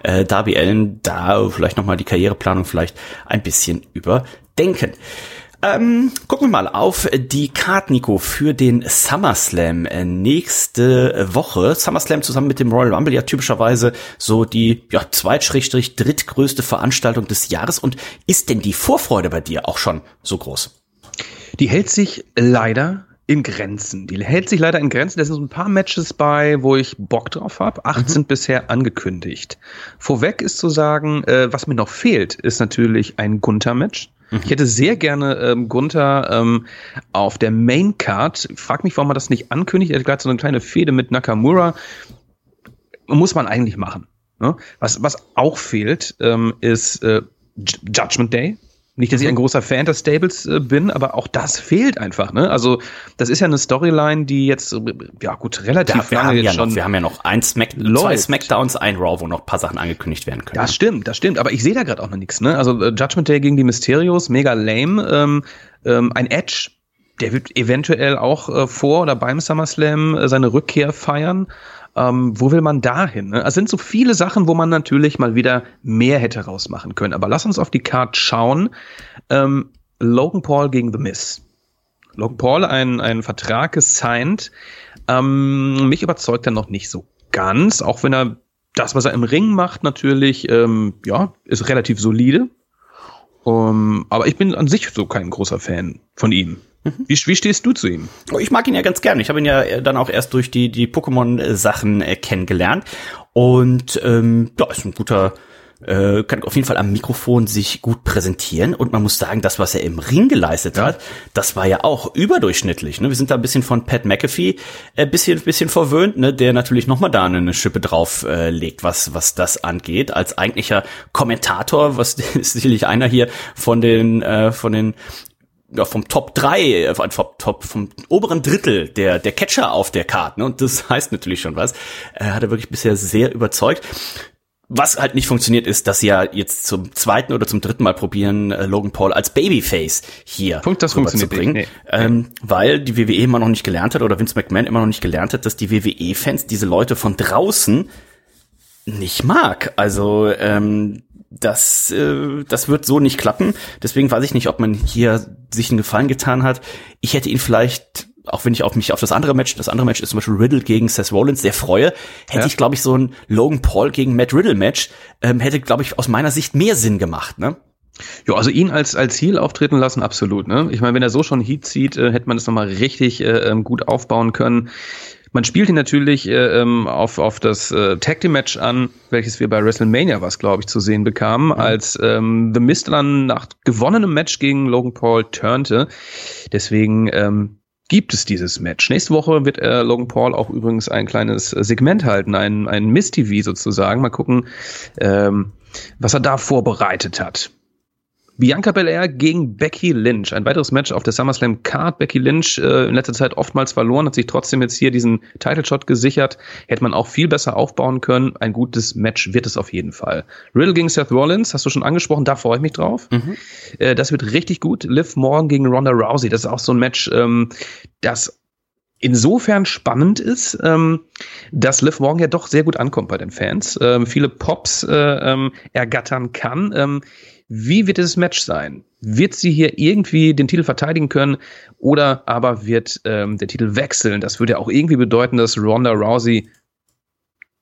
äh, Darby Allen, da vielleicht nochmal die Karriereplanung vielleicht ein bisschen überdenken. Ähm, gucken wir mal auf die Card, Nico, für den SummerSlam äh, nächste Woche. SummerSlam zusammen mit dem Royal Rumble ja typischerweise so die ja, zweit-drittgrößte Veranstaltung des Jahres. Und ist denn die Vorfreude bei dir auch schon so groß? Die hält sich leider in Grenzen. Die hält sich leider in Grenzen. Da sind so ein paar Matches bei, wo ich Bock drauf habe. Acht mhm. sind bisher angekündigt. Vorweg ist zu sagen, äh, was mir noch fehlt, ist natürlich ein Gunther-Match. Ich hätte sehr gerne ähm, Gunther ähm, auf der Main Card. Frag mich, warum man das nicht ankündigt. Er hat gerade so eine kleine Fehde mit Nakamura. Muss man eigentlich machen. Ne? Was, was auch fehlt, ähm, ist äh, Judgment Day. Nicht, dass ich ein mhm. großer Fan des Stables äh, bin, aber auch das fehlt einfach. Ne? Also das ist ja eine Storyline, die jetzt äh, ja gut relativ ja, lange jetzt ja schon. Noch, wir haben ja noch ein Smack, zwei Smackdowns, ein Raw, wo noch ein paar Sachen angekündigt werden können. Das stimmt, das stimmt. Aber ich sehe da gerade auch noch nichts. Ne? Also äh, Judgment Day gegen die Mysterios, mega lame. Ähm, ähm, ein Edge, der wird eventuell auch äh, vor oder beim SummerSlam äh, seine Rückkehr feiern. Ähm, wo will man da hin? Ne? Es sind so viele Sachen, wo man natürlich mal wieder mehr hätte rausmachen können. Aber lass uns auf die Card schauen. Ähm, Logan Paul gegen The Miz. Logan Paul ein, ein Vertrag gesigned. Ähm, mich überzeugt er noch nicht so ganz, auch wenn er das, was er im Ring macht, natürlich, ähm, ja, ist relativ solide. Um, aber ich bin an sich so kein großer Fan von ihm. Mhm. Wie, wie stehst du zu ihm? Oh, ich mag ihn ja ganz gern. Ich habe ihn ja äh, dann auch erst durch die, die Pokémon-Sachen äh, kennengelernt. Und ähm, ja, ist ein guter, äh, kann auf jeden Fall am Mikrofon sich gut präsentieren. Und man muss sagen, das, was er im Ring geleistet ja. hat, das war ja auch überdurchschnittlich. Ne? Wir sind da ein bisschen von Pat McAfee äh, bisschen, bisschen verwöhnt, ne? der natürlich nochmal da eine Schippe drauf äh, legt, was, was das angeht. Als eigentlicher Kommentator, was ist sicherlich einer hier von den, äh, von den ja, vom Top 3, äh, vom Top, vom oberen Drittel der, der Catcher auf der Karte. Ne? Und das heißt natürlich schon was. Er hat er wirklich bisher sehr überzeugt. Was halt nicht funktioniert, ist, dass sie ja jetzt zum zweiten oder zum dritten Mal probieren, äh, Logan Paul als Babyface hier das funktioniert zu bringen. Nee. Ähm, weil die WWE immer noch nicht gelernt hat oder Vince McMahon immer noch nicht gelernt hat, dass die WWE-Fans diese Leute von draußen nicht mag. Also ähm, das, äh, das wird so nicht klappen. Deswegen weiß ich nicht, ob man hier sich einen Gefallen getan hat. Ich hätte ihn vielleicht, auch wenn ich auf mich auf das andere Match, das andere Match ist zum Beispiel Riddle gegen Seth Rollins, sehr freue, hätte ja. ich, glaube ich, so ein Logan Paul gegen Matt Riddle Match, ähm, hätte, glaube ich, aus meiner Sicht mehr Sinn gemacht, ne? Ja, also ihn als als Heel auftreten lassen, absolut. Ne? Ich meine, wenn er so schon Heat zieht, äh, hätte man das nochmal richtig äh, ähm, gut aufbauen können. Man spielt ihn natürlich äh, ähm, auf, auf das äh, Tag Team Match an, welches wir bei WrestleMania was, glaube ich, zu sehen bekamen, mhm. als ähm, The Mist dann nach gewonnenem Match gegen Logan Paul turnte. Deswegen ähm, gibt es dieses Match. Nächste Woche wird äh, Logan Paul auch übrigens ein kleines Segment halten, ein, ein Miss-TV sozusagen. Mal gucken, ähm, was er da vorbereitet hat. Bianca Belair gegen Becky Lynch. Ein weiteres Match auf der SummerSlam Card. Becky Lynch äh, in letzter Zeit oftmals verloren, hat sich trotzdem jetzt hier diesen Title Shot gesichert. Hätte man auch viel besser aufbauen können. Ein gutes Match wird es auf jeden Fall. Riddle gegen Seth Rollins, hast du schon angesprochen, da freue ich mich drauf. Mhm. Äh, das wird richtig gut. Liv Morgan gegen Ronda Rousey, das ist auch so ein Match, ähm, das insofern spannend ist, ähm, dass Liv Morgan ja doch sehr gut ankommt bei den Fans, ähm, viele Pops äh, ähm, ergattern kann. Ähm, wie wird dieses Match sein? Wird sie hier irgendwie den Titel verteidigen können oder aber wird ähm, der Titel wechseln? Das würde ja auch irgendwie bedeuten, dass Ronda Rousey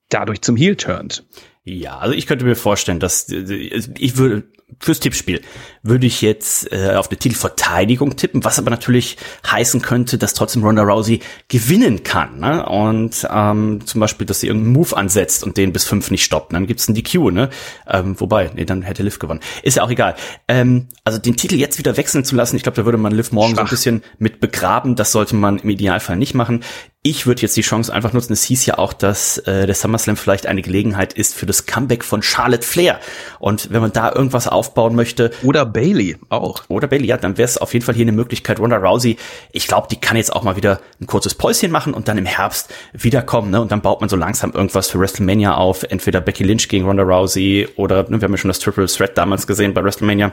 dadurch zum Heel turnt. Ja, also ich könnte mir vorstellen, dass ich würde fürs Tippspiel würde ich jetzt äh, auf eine Titelverteidigung tippen, was aber natürlich heißen könnte, dass trotzdem Ronda Rousey gewinnen kann. Ne? Und ähm, zum Beispiel, dass sie irgendeinen Move ansetzt und den bis fünf nicht stoppt. Dann gibt's einen DQ, ne? Ähm, wobei, nee, dann hätte Liv gewonnen. Ist ja auch egal. Ähm, also den Titel jetzt wieder wechseln zu lassen, ich glaube, da würde man Liv morgen Schwach. so ein bisschen mit begraben. Das sollte man im Idealfall nicht machen ich würde jetzt die Chance einfach nutzen. Es hieß ja auch, dass äh, der SummerSlam vielleicht eine Gelegenheit ist für das Comeback von Charlotte Flair. Und wenn man da irgendwas aufbauen möchte. Oder Bailey auch. Oder Bailey, ja, dann wäre es auf jeden Fall hier eine Möglichkeit. Ronda Rousey, ich glaube, die kann jetzt auch mal wieder ein kurzes Päuschen machen und dann im Herbst wiederkommen. Ne? Und dann baut man so langsam irgendwas für WrestleMania auf. Entweder Becky Lynch gegen Ronda Rousey oder ne, wir haben ja schon das Triple Threat damals gesehen bei WrestleMania.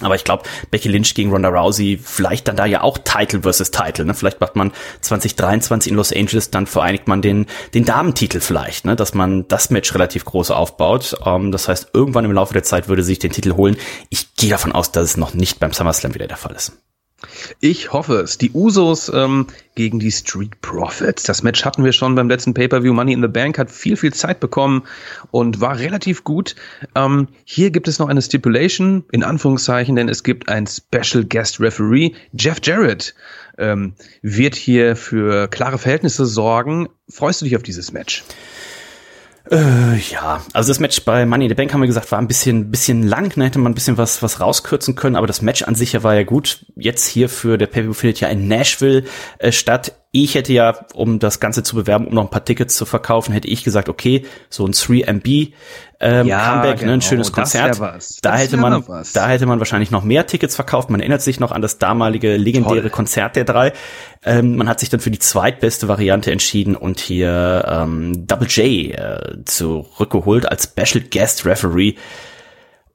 Aber ich glaube, Becky Lynch gegen Ronda Rousey, vielleicht dann da ja auch Title versus Title. Ne? Vielleicht macht man 2023 in Los Angeles, dann vereinigt man den, den Damentitel vielleicht, ne? dass man das Match relativ groß aufbaut. Ähm, das heißt, irgendwann im Laufe der Zeit würde sich den Titel holen. Ich gehe davon aus, dass es noch nicht beim SummerSlam wieder der Fall ist. Ich hoffe es. Die Usos ähm, gegen die Street Profits. Das Match hatten wir schon beim letzten Pay-per-View. Money in the Bank hat viel, viel Zeit bekommen und war relativ gut. Ähm, hier gibt es noch eine Stipulation, in Anführungszeichen, denn es gibt ein Special Guest Referee. Jeff Jarrett ähm, wird hier für klare Verhältnisse sorgen. Freust du dich auf dieses Match? Äh, ja, also das Match bei Money in the Bank haben wir gesagt, war ein bisschen, bisschen lang, da hätte man ein bisschen was, was rauskürzen können, aber das Match an sich ja war ja gut. Jetzt hier für der Pay-Per-View findet ja in Nashville äh, statt. Ich hätte ja, um das Ganze zu bewerben, um noch ein paar Tickets zu verkaufen, hätte ich gesagt, okay, so ein 3MB ähm, ja, Comeback, genau, ne, ein genau. schönes Konzert. Da hätte man, da hätte man wahrscheinlich noch mehr Tickets verkauft. Man erinnert sich noch an das damalige legendäre Toll. Konzert der drei. Ähm, man hat sich dann für die zweitbeste Variante entschieden und hier ähm, Double J äh, zurückgeholt als Special Guest Referee.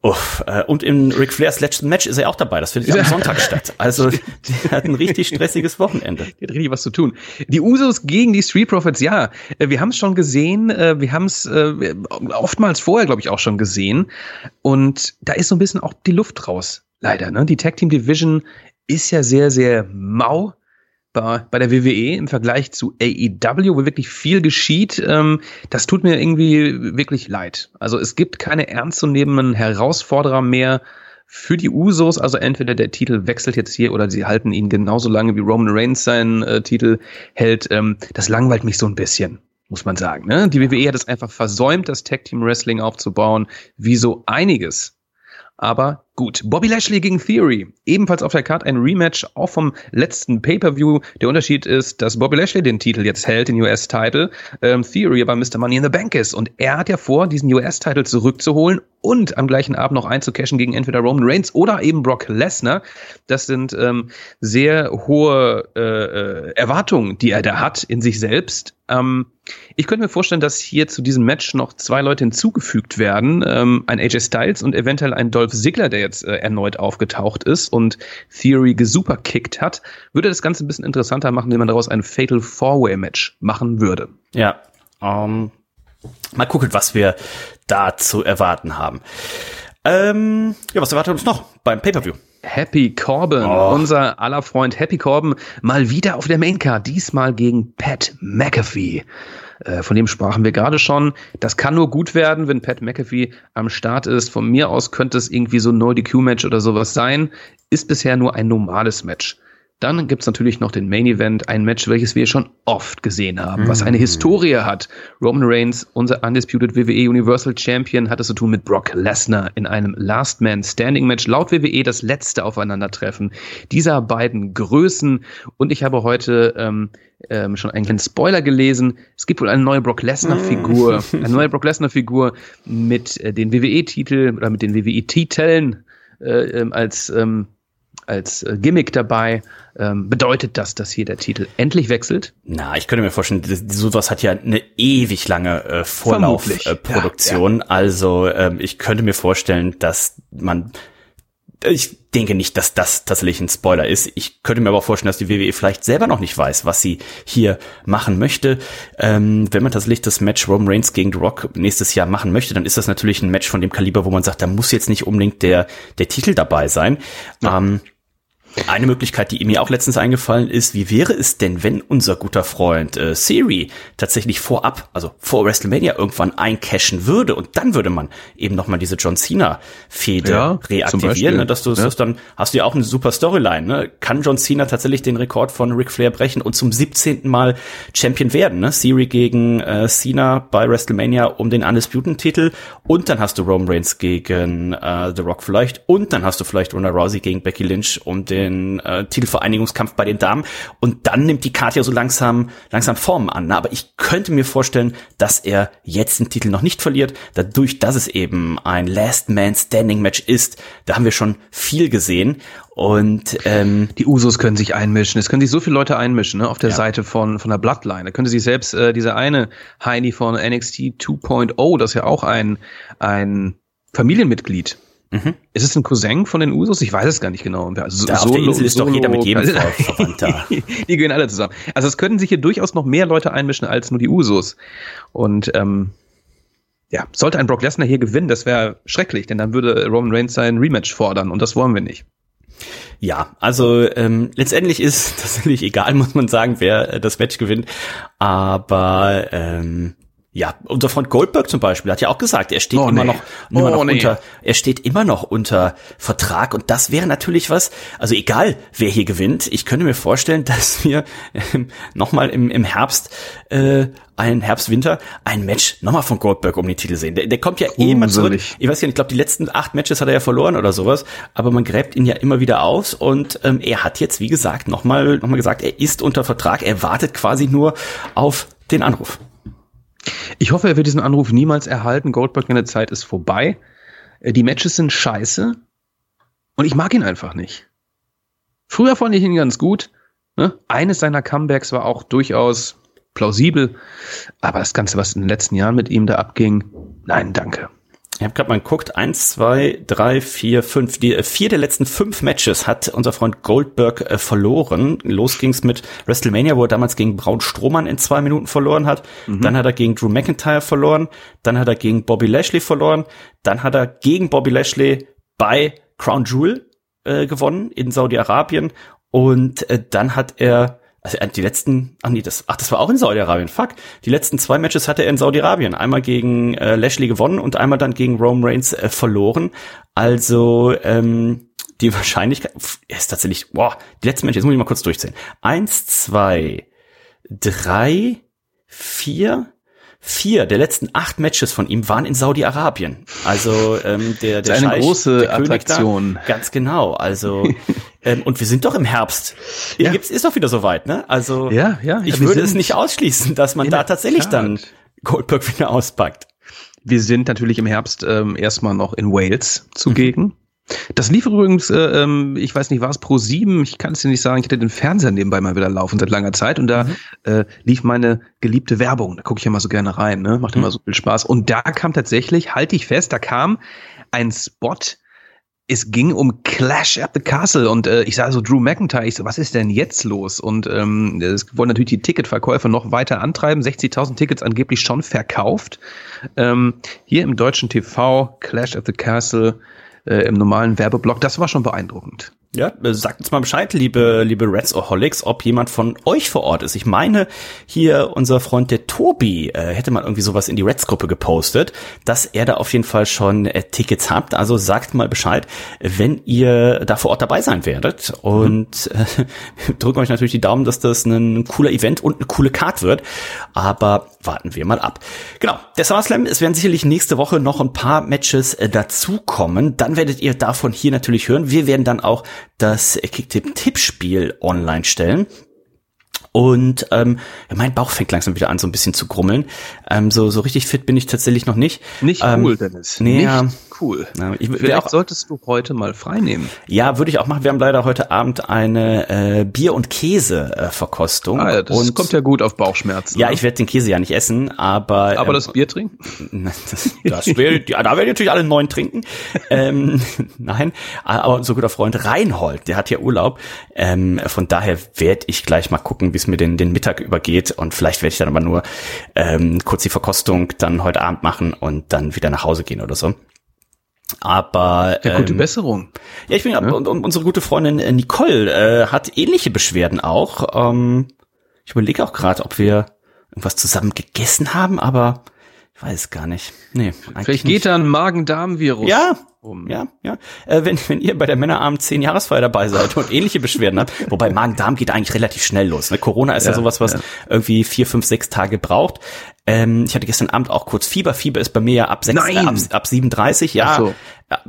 Uff, äh, und in Ric Flairs letzten Match ist er auch dabei. Das findet ja am Sonntag statt. Also die hat ein richtig stressiges Wochenende. Die hat richtig was zu tun. Die Usos gegen die Street Profits, ja. Äh, wir haben es schon gesehen. Äh, wir haben es oftmals vorher, glaube ich, auch schon gesehen. Und da ist so ein bisschen auch die Luft raus. Leider. Ne? Die Tag Team Division ist ja sehr, sehr mau bei, bei der WWE im Vergleich zu AEW, wo wirklich viel geschieht. Ähm, das tut mir irgendwie wirklich leid. Also es gibt keine ernstzunehmenden Herausforderer mehr für die Usos. Also entweder der Titel wechselt jetzt hier oder sie halten ihn genauso lange wie Roman Reigns seinen äh, Titel hält. Ähm, das langweilt mich so ein bisschen muss man sagen. Ne? Die WWE hat es einfach versäumt, das Tag Team Wrestling aufzubauen, wie so einiges. Aber Gut, Bobby Lashley gegen Theory. Ebenfalls auf der Card ein Rematch, auch vom letzten Pay-Per-View. Der Unterschied ist, dass Bobby Lashley den Titel jetzt hält, den US-Title. Ähm, Theory aber Mr. Money in the Bank ist. Und er hat ja vor, diesen US-Title zurückzuholen und am gleichen Abend noch einzucashen gegen entweder Roman Reigns oder eben Brock Lesnar. Das sind ähm, sehr hohe äh, äh, Erwartungen, die er da hat in sich selbst. Ähm, ich könnte mir vorstellen, dass hier zu diesem Match noch zwei Leute hinzugefügt werden. Ähm, ein AJ Styles und eventuell ein Dolph Ziggler, der jetzt äh, erneut aufgetaucht ist und Theory gesuperkickt hat, würde das Ganze ein bisschen interessanter machen, wenn man daraus ein Fatal Four-Way-Match machen würde. Ja, ähm, mal gucken, was wir da zu erwarten haben. Ähm, ja, was erwartet uns noch beim Pay-Per-View? Happy Corbin, oh. unser aller Freund Happy Corbin, mal wieder auf der Maincard, diesmal gegen Pat McAfee. Äh, von dem sprachen wir gerade schon. Das kann nur gut werden, wenn Pat McAfee am Start ist. Von mir aus könnte es irgendwie so ein No-DQ-Match oder sowas sein. Ist bisher nur ein normales Match. Dann gibt's natürlich noch den Main Event, ein Match, welches wir schon oft gesehen haben, was eine mm. Historie hat. Roman Reigns, unser Undisputed WWE Universal Champion, hat es zu tun mit Brock Lesnar in einem Last Man Standing Match. Laut WWE das letzte Aufeinandertreffen dieser beiden Größen. Und ich habe heute ähm, ähm, schon einen kleinen Spoiler gelesen. Es gibt wohl eine neue Brock Lesnar-Figur, mm. eine neue Brock Lesnar-Figur mit äh, den WWE-Titel oder mit den WWE-Titeln äh, ähm, als ähm, als äh, Gimmick dabei. Ähm, bedeutet das, dass hier der Titel endlich wechselt? Na, ich könnte mir vorstellen, sowas hat ja eine ewig lange äh, Vorlaufproduktion. Äh, ja, ja. Also ähm, ich könnte mir vorstellen, dass man ich denke nicht, dass das tatsächlich ein Spoiler ist. Ich könnte mir aber vorstellen, dass die WWE vielleicht selber noch nicht weiß, was sie hier machen möchte. Ähm, wenn man tatsächlich das Match Roman Reigns gegen The Rock nächstes Jahr machen möchte, dann ist das natürlich ein Match von dem Kaliber, wo man sagt, da muss jetzt nicht unbedingt der, der Titel dabei sein. Ja. Ähm, eine Möglichkeit, die mir auch letztens eingefallen ist, wie wäre es denn, wenn unser guter Freund äh, Siri tatsächlich vorab, also vor WrestleMania irgendwann eincashen würde und dann würde man eben nochmal diese John Cena-Fehde ja, reaktivieren, ne, dass du ja. das dann, hast du ja auch eine super Storyline, ne? Kann John Cena tatsächlich den Rekord von Ric Flair brechen und zum 17. Mal Champion werden, ne? Siri gegen äh, Cena bei WrestleMania um den Undisputed-Titel und dann hast du Roman Reigns gegen äh, The Rock vielleicht und dann hast du vielleicht Ronda Rousey gegen Becky Lynch um den den äh, Titelvereinigungskampf bei den Damen. Und dann nimmt die Karte ja so langsam, langsam Formen an. Ne? Aber ich könnte mir vorstellen, dass er jetzt den Titel noch nicht verliert, dadurch, dass es eben ein Last Man Standing Match ist. Da haben wir schon viel gesehen. Und ähm, die Usos können sich einmischen. Es können sich so viele Leute einmischen, ne, auf der ja. Seite von von der Bloodline. Da können sich selbst äh, dieser eine Heini von NXT 2.0, das ist ja auch ein ein Familienmitglied. Mhm. Ist es ein Cousin von den Usos? Ich weiß es gar nicht genau. Also da Solo, auf der Insel ist Solo, doch jeder mit jedem verwandt die gehen alle zusammen. Also es können sich hier durchaus noch mehr Leute einmischen als nur die Usos. Und ähm, ja, sollte ein Brock Lesnar hier gewinnen, das wäre schrecklich, denn dann würde Roman Reigns sein Rematch fordern und das wollen wir nicht. Ja, also ähm, letztendlich ist tatsächlich egal, muss man sagen, wer äh, das Match gewinnt. Aber ähm, ja, unser Freund Goldberg zum Beispiel hat ja auch gesagt, er steht oh, immer nee. noch, immer oh, noch nee. unter, er steht immer noch unter Vertrag und das wäre natürlich was, also egal wer hier gewinnt, ich könnte mir vorstellen, dass wir ähm, nochmal im, im Herbst, äh, ein Herbst-Winter, ein Match nochmal von Goldberg um die Titel sehen. Der, der kommt ja eh immer zurück. Ich weiß ja nicht, ich glaube, die letzten acht Matches hat er ja verloren oder sowas, aber man gräbt ihn ja immer wieder aus und ähm, er hat jetzt, wie gesagt, nochmal noch mal gesagt, er ist unter Vertrag, er wartet quasi nur auf den Anruf. Ich hoffe, er wird diesen Anruf niemals erhalten. Goldberg, seine Zeit ist vorbei. Äh, die Matches sind scheiße. Und ich mag ihn einfach nicht. Früher fand ich ihn ganz gut. Ne? Eines seiner Comebacks war auch durchaus plausibel. Aber das Ganze, was in den letzten Jahren mit ihm da abging, nein, danke. Ich habe gerade mal geguckt, eins, zwei, drei, vier, fünf. Die äh, vier der letzten fünf Matches hat unser Freund Goldberg äh, verloren. Los ging's mit WrestleMania, wo er damals gegen Braun Strohmann in zwei Minuten verloren hat. Mhm. Dann hat er gegen Drew McIntyre verloren. Dann hat er gegen Bobby Lashley verloren. Dann hat er gegen Bobby Lashley bei Crown Jewel äh, gewonnen in Saudi-Arabien. Und äh, dann hat er also äh, die letzten, ach nee, das, ach, das war auch in Saudi-Arabien, fuck. Die letzten zwei Matches hatte er in Saudi-Arabien. Einmal gegen äh, Lashley gewonnen und einmal dann gegen Rome Reigns äh, verloren. Also, ähm, die Wahrscheinlichkeit ist tatsächlich, boah, die letzten Matches, jetzt muss ich mal kurz durchzählen. Eins, zwei, drei, vier, vier der letzten acht Matches von ihm waren in Saudi-Arabien. Also ähm, der, der ist eine Scheich, große Attraktion. Da, ganz genau. Also ähm, und wir sind doch im Herbst. Ja. Gibt's, ist doch wieder soweit, ne? Also ja, ja, ich würde es nicht ausschließen, dass man da tatsächlich dann Goldberg wieder auspackt. Wir sind natürlich im Herbst ähm, erstmal noch in Wales zugegen. Mhm. Das lief übrigens, äh, ähm, ich weiß nicht, war es pro sieben, ich kann es dir nicht sagen, ich hatte den Fernseher nebenbei mal wieder laufen seit langer Zeit und da mhm. äh, lief meine geliebte Werbung. Da gucke ich ja mal so gerne rein, ne? Macht mhm. immer so viel Spaß. Und da kam tatsächlich, halte ich fest, da kam ein Spot, es ging um Clash at the Castle und äh, ich sah so Drew McIntyre, ich so, was ist denn jetzt los? Und ähm, es wollen natürlich die Ticketverkäufe noch weiter antreiben, 60.000 Tickets angeblich schon verkauft. Ähm, hier im deutschen TV, Clash at the Castle, äh, im normalen Werbeblock. Das war schon beeindruckend. Ja, äh, sagt uns mal Bescheid, liebe, liebe Redsoholics, ob jemand von euch vor Ort ist. Ich meine, hier unser Freund der Tobi äh, hätte mal irgendwie sowas in die Reds-Gruppe gepostet, dass er da auf jeden Fall schon äh, Tickets habt. Also sagt mal Bescheid, wenn ihr da vor Ort dabei sein werdet. Und äh, drücken euch natürlich die Daumen, dass das ein cooler Event und eine coole Card wird. Aber warten wir mal ab. Genau, der SummerSlam, es werden sicherlich nächste Woche noch ein paar Matches äh, dazukommen. Dann werdet ihr davon hier natürlich hören. Wir werden dann auch das Kicktipp-Tippspiel online stellen. Und ähm, ja, mein Bauch fängt langsam wieder an, so ein bisschen zu grummeln. Ähm, so, so richtig fit bin ich tatsächlich noch nicht. Nicht ähm, cool, Dennis. Nee, nicht cool. Ja, ich, Vielleicht auch, solltest du heute mal frei nehmen. Ja, würde ich auch machen. Wir haben leider heute Abend eine äh, Bier- und Käse-Verkostung. Ah, ja, das und, kommt ja gut auf Bauchschmerzen. Ja, ne? ich werde den Käse ja nicht essen, aber. Aber ähm, das Bier trinken? Das, das wär, ja, da werden natürlich alle neun trinken. ähm, nein, aber unser guter Freund Reinhold, der hat ja Urlaub. Ähm, von daher werde ich gleich mal gucken, wie es mir den, den Mittag übergeht. Und vielleicht werde ich dann aber nur ähm, kurz die Verkostung dann heute Abend machen und dann wieder nach Hause gehen oder so. Aber ja, gute ähm, Besserung. Ja, ich bin ja. und, und unsere gute Freundin äh, Nicole äh, hat ähnliche Beschwerden auch. Ähm, ich überlege auch gerade, ob wir irgendwas zusammen gegessen haben, aber weiß gar nicht. Nee, Vielleicht geht da ein Magen-Darm-Virus. Ja, um. Ja, ja. Äh, wenn, wenn ihr bei der Männerabend 10 Jahresfeier dabei seid und ähnliche Beschwerden habt, wobei Magen-Darm geht eigentlich relativ schnell los. Ne? Corona ist ja, ja sowas, was ja. irgendwie vier, fünf, sechs Tage braucht. Ähm, ich hatte gestern Abend auch kurz Fieber. Fieber ist bei mir ja ab, 6, äh, ab, ab 37, ja. So.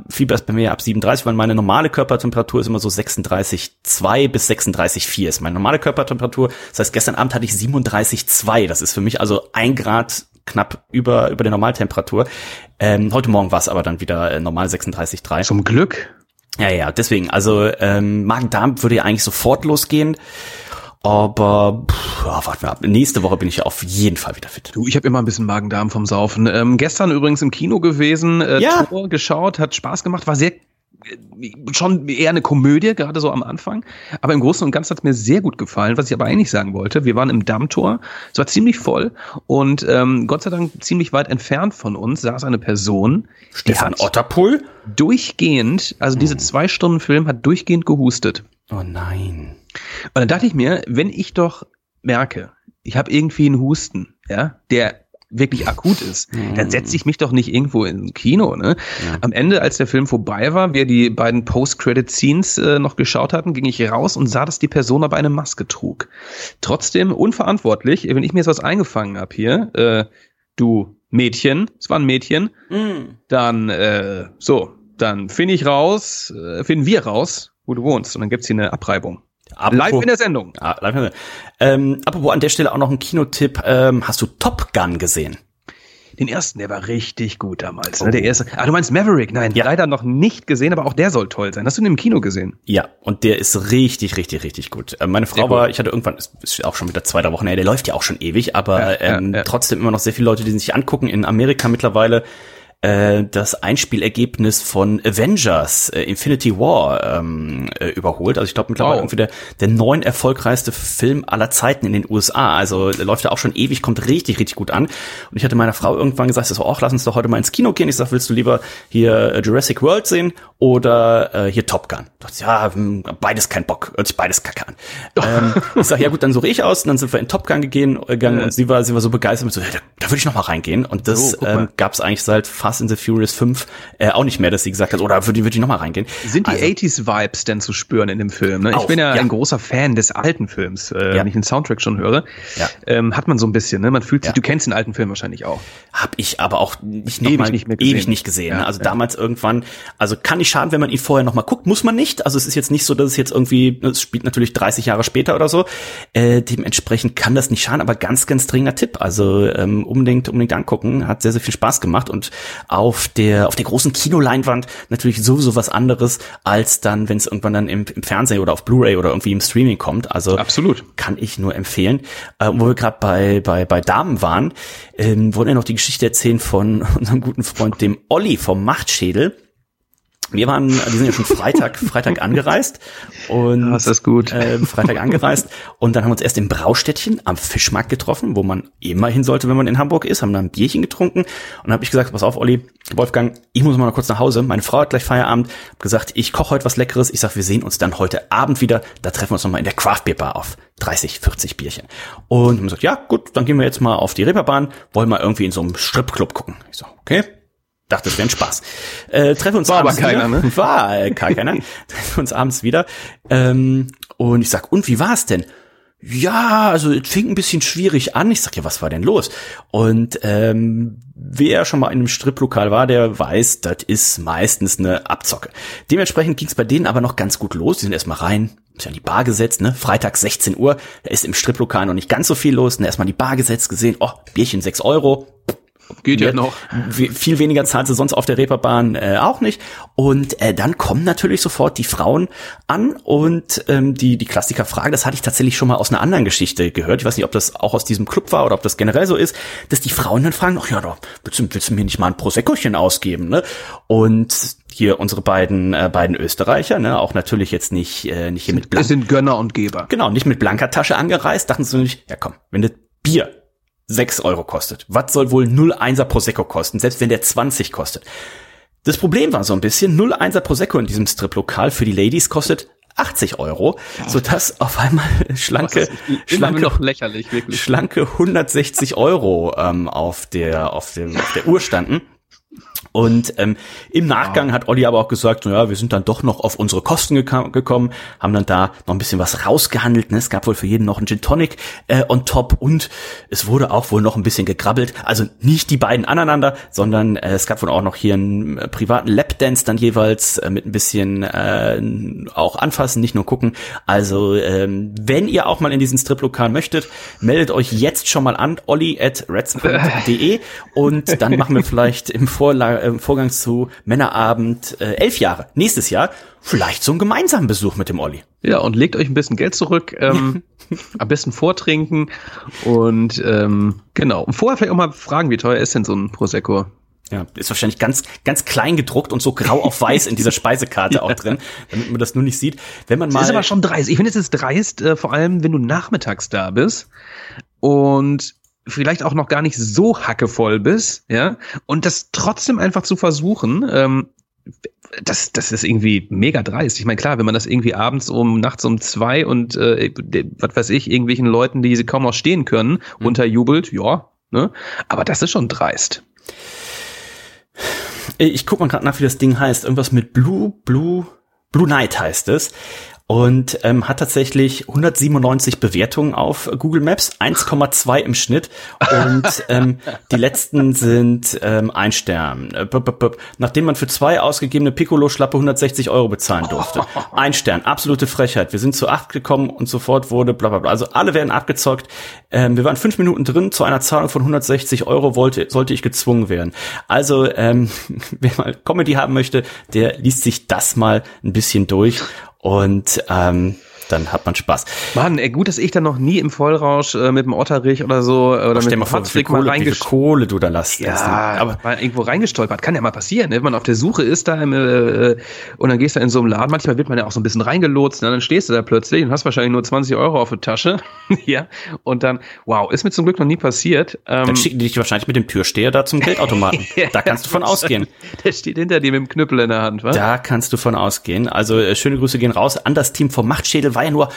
Fieber ist bei mir ja ab 37, weil meine normale Körpertemperatur ist immer so 36,2 bis 36,4 ist meine normale Körpertemperatur. Das heißt, gestern Abend hatte ich 37,2. Das ist für mich also ein Grad knapp über, über der Normaltemperatur. Ähm, heute Morgen war es aber dann wieder äh, normal 36,3. Zum Glück. Ja, ja, deswegen, also ähm, Magen-Darm würde ja eigentlich sofort losgehen. Aber pff, ja, warten wir ab. Nächste Woche bin ich ja auf jeden Fall wieder fit. Du, ich habe immer ein bisschen Magen-Darm vom Saufen. Ähm, gestern übrigens im Kino gewesen, äh, Ja. Tor geschaut, hat Spaß gemacht, war sehr schon eher eine Komödie, gerade so am Anfang. Aber im Großen und Ganzen hat es mir sehr gut gefallen. Was ich aber eigentlich sagen wollte, wir waren im Dammtor, es war ziemlich voll und ähm, Gott sei Dank ziemlich weit entfernt von uns saß eine Person, Stefan Otterpohl? durchgehend, also diese zwei Stunden Film hat durchgehend gehustet. Oh nein. Und dann dachte ich mir, wenn ich doch merke, ich habe irgendwie einen Husten, ja, der wirklich akut ist, dann setze ich mich doch nicht irgendwo ins Kino. Ne? Am Ende, als der Film vorbei war, wir die beiden Post-Credit-Scenes äh, noch geschaut hatten, ging ich raus und sah, dass die Person aber eine Maske trug. Trotzdem unverantwortlich, wenn ich mir jetzt was eingefangen habe hier, äh, du Mädchen, es war ein Mädchen, dann äh, so, dann finde ich raus, äh, finden wir raus, wo du wohnst und dann gibt's hier eine Abreibung. Live in der Sendung. Ah, live in der ähm, Apropos an der Stelle auch noch ein Kinotipp. Ähm, hast du Top Gun gesehen? Den ersten, der war richtig gut damals. Ne? Der erste. Ah, du meinst Maverick? Nein, Ja. leider noch nicht gesehen, aber auch der soll toll sein. Hast du den im Kino gesehen? Ja, und der ist richtig, richtig, richtig gut. Äh, meine Frau war, ich hatte irgendwann, ist, ist auch schon wieder zwei, drei Wochen her, der läuft ja auch schon ewig, aber Ja, ja, ähm, trotzdem immer noch sehr viele Leute, die sich angucken. In Amerika mittlerweile äh, das Einspielergebnis von Avengers äh, Infinity War ähm, äh, überholt. Also ich glaube mittlerweile Wow. irgendwie der, der neun erfolgreichste Film aller Zeiten in den USA. Also der läuft ja auch schon ewig, kommt richtig, richtig gut an. Und ich hatte meiner Frau irgendwann gesagt, so, ach, lass uns doch heute mal ins Kino gehen. Ich sag, willst du lieber hier äh, Jurassic World sehen oder äh, hier Top Gun? Ich dachte, ja, hm, beides kein Bock, hört sich beides kacke an. ähm, ich sag, ja gut, dann suche ich aus. Und dann sind wir in Top Gun gegangen, gegangen und sie war, sie war so begeistert mit so, ja, da, da würde ich noch mal reingehen. Und das mal. ähm, gab es eigentlich seit Fast in the Furious 5 äh, auch nicht mehr, dass sie gesagt hat, oder würde würd ich noch mal reingehen. Sind die Also, 80s-Vibes denn zu spüren in dem Film? Ne? Ich Auch, bin ja, ja. ein großer Fan des alten Films, äh, Ja. wenn ich den Soundtrack schon höre. Ja. Ähm, hat man so ein bisschen, ne? Man fühlt sich, du kennst den alten Film wahrscheinlich auch. Hab ich aber auch nicht Ewig mal, nicht mehr gesehen. ewig nicht gesehen. Ja, also damals irgendwann, also kann nicht schaden, wenn man ihn vorher noch mal guckt, muss man nicht. Also es ist jetzt nicht so, dass es jetzt irgendwie, es spielt natürlich 30 Jahre später oder so. Äh, dementsprechend kann das nicht schaden, aber ganz, ganz dringender Tipp. Also ähm, unbedingt, unbedingt angucken. Hat sehr, sehr viel Spaß gemacht und auf der auf der großen Kinoleinwand natürlich sowieso was anderes als dann, wenn es irgendwann dann im, im Fernsehen oder auf Blu-ray oder irgendwie im Streaming kommt. Also Absolut. kann ich nur empfehlen. Äh, wo wir gerade bei, bei, bei Damen waren, ähm, wollen wir noch die Geschichte erzählen von unserem guten Freund, dem Olli vom Machtschädel. Wir waren, wir sind ja schon Freitag, Freitag angereist und Ja, ist das gut. äh, Freitag angereist und dann haben wir uns erst im Braustädtchen am Fischmarkt getroffen, wo man immer hin sollte, wenn man in Hamburg ist, haben dann ein Bierchen getrunken und dann habe ich gesagt, pass auf, Olli, Wolfgang, ich muss mal noch kurz nach Hause. Meine Frau hat gleich Feierabend, hab gesagt, ich koche heute was Leckeres. Ich sag, wir sehen uns dann heute Abend wieder. Da treffen wir uns nochmal in der Craft Beer Bar auf 30, 40 Bierchen. Und haben gesagt, ja gut, dann gehen wir jetzt mal auf die Reeperbahn, wollen mal irgendwie in so einem Stripclub gucken. Ich so, okay. Dachte, es wäre ein Spaß. Äh, treffen uns War aber abends keiner, wieder. ne? War äh, gar keiner. treffen uns abends wieder. Ähm, und ich sag, und wie war's denn? Ja, also es fing ein bisschen schwierig an. Ich sag, ja, was war denn los? Und ähm, wer schon mal in einem Striplokal war, der weiß, das ist meistens eine Abzocke. Dementsprechend ging's bei denen aber noch ganz gut los. Die sind erstmal rein, ist an die Bar gesetzt, ne? Freitag 16 Uhr, da ist im Striplokal noch nicht ganz so viel los. Ne? Erstmal die Bar gesetzt, gesehen, oh, Bierchen 6 Euro, Geht ja noch. Viel weniger zahlt sie sonst auf der Reeperbahn äh, auch nicht. Und äh, dann kommen natürlich sofort die Frauen an und ähm, die die Klassikerfrage, das hatte ich tatsächlich schon mal aus einer anderen Geschichte gehört. Ich weiß nicht, ob das auch aus diesem Club war oder ob das generell so ist, dass die Frauen dann fragen, ach ja, da willst du, willst du mir nicht mal ein Proseccochen ausgeben, ne? Und hier unsere beiden äh, beiden Österreicher, ne, auch natürlich jetzt nicht äh, nicht hier mit Blank, sind Gönner und Geber. genau, nicht mit blanker Tasche angereist, dachten sie nicht, ja komm, wenn das Bier 6 Euro kostet. Was soll wohl 0,1er Prosecco kosten, selbst wenn der 20 kostet? Das Problem war so ein bisschen, 0,1er Prosecco in diesem Striplokal für die Ladies kostet 80 Euro, sodass auf einmal schlanke, schlanke, noch lächerlich, wirklich. schlanke 160 Euro ähm, auf, der, auf, dem, auf der Uhr standen. Und ähm, im Nachgang hat Olli aber auch gesagt, so, ja, wir sind dann doch noch auf unsere Kosten geka- gekommen, haben dann da noch ein bisschen was rausgehandelt. Ne? Es gab wohl für jeden noch einen Gin Tonic äh, on top und es wurde auch wohl noch ein bisschen gekrabbelt. Also nicht die beiden aneinander, sondern äh, es gab wohl auch noch hier einen äh, privaten Lapdance dann jeweils äh, mit ein bisschen äh, auch anfassen, nicht nur gucken. Also ähm, wenn ihr auch mal in diesen Striplokal möchtet, meldet euch jetzt schon mal an, olli at reds.de und dann machen wir vielleicht im Vorla im Vorgang zu Männerabend äh, elf Jahre, nächstes Jahr, vielleicht so einen gemeinsamen Besuch mit dem Olli. Ja, und legt euch ein bisschen Geld zurück, ähm, am besten vortrinken und ähm, genau. Und vorher vielleicht auch mal fragen, wie teuer ist denn so ein Prosecco? Ja, ist wahrscheinlich ganz, ganz klein gedruckt und so grau auf weiß in dieser Speisekarte auch drin, damit man das nur nicht sieht. Wenn man mal. Das ist aber schon dreist. Ich finde, es ist dreist, äh, vor allem, wenn du nachmittags da bist und vielleicht auch noch gar nicht so hackevoll bist, ja, und das trotzdem einfach zu versuchen, ähm, das, das ist irgendwie mega dreist. Ich meine, klar, wenn man das irgendwie abends um, nachts um zwei und äh, was weiß ich, irgendwelchen Leuten, die sie kaum noch stehen können, Mhm. unterjubelt, ja, ne? Aber das ist schon dreist. Ich guck mal gerade nach, wie das Ding heißt. Irgendwas mit Blue, Blue, Blue Night heißt es. Und ähm, hat tatsächlich 197 Bewertungen auf Google Maps, 1,2 im Schnitt. Und ähm, die letzten sind ähm, ein Stern. Bup, bup, bup. Nachdem man für zwei ausgegebene Piccolo-Schlappe 160 Euro bezahlen durfte. Ein Stern, absolute Frechheit. Wir sind zu acht gekommen und sofort wurde bla bla bla. Also alle werden abgezockt. Ähm, wir waren fünf Minuten drin. Zu einer Zahlung von 160 Euro wollte, sollte ich gezwungen werden. Also ähm, wer mal Comedy haben möchte, der liest sich das mal ein bisschen durch und ähm, dann hat man Spaß. Mann, ey, gut, dass ich da noch nie im Vollrausch äh, mit dem Otterich oder so äh, oder mit Stell dem Fatzflick mal Kohle, wie viel reingest- Kohle du da lässt. Ja, aber aber mal irgendwo reingestolpert. Kann ja mal passieren, ne? wenn man auf der Suche ist da im, äh, und dann gehst du in so einem Laden. Manchmal wird man ja auch so ein bisschen reingelotst. Ne? Dann stehst du da plötzlich und hast wahrscheinlich nur 20 Euro auf der Tasche. ja. Und dann, wow, ist mir zum Glück noch nie passiert. Ähm, dann schicken die dich wahrscheinlich mit dem Türsteher da zum Geldautomaten. da kannst du von ausgehen. Der steht hinter dir mit dem Knüppel in der Hand, was? Da kannst du von ausgehen. Also äh, schöne Grüße gehen raus an das Team vom Machtschädel. War ja nur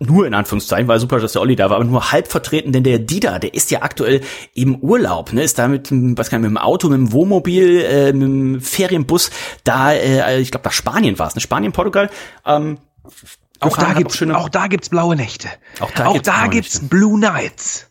nur in Anführungszeichen, war super, dass der Olli da war, aber nur halb vertreten, denn der Dida, der ist ja aktuell im Urlaub, ne, ist da mit, was kann ich, mit dem Auto, mit dem Wohnmobil, äh, mit dem Ferienbus, da, äh, ich glaube, nach Spanien war es, ne, Spanien, Portugal, ähm, auch, da gibt's, schöne, auch da gibt's blaue Nächte. Auch da auch gibt's da gibt's. Blue Nights.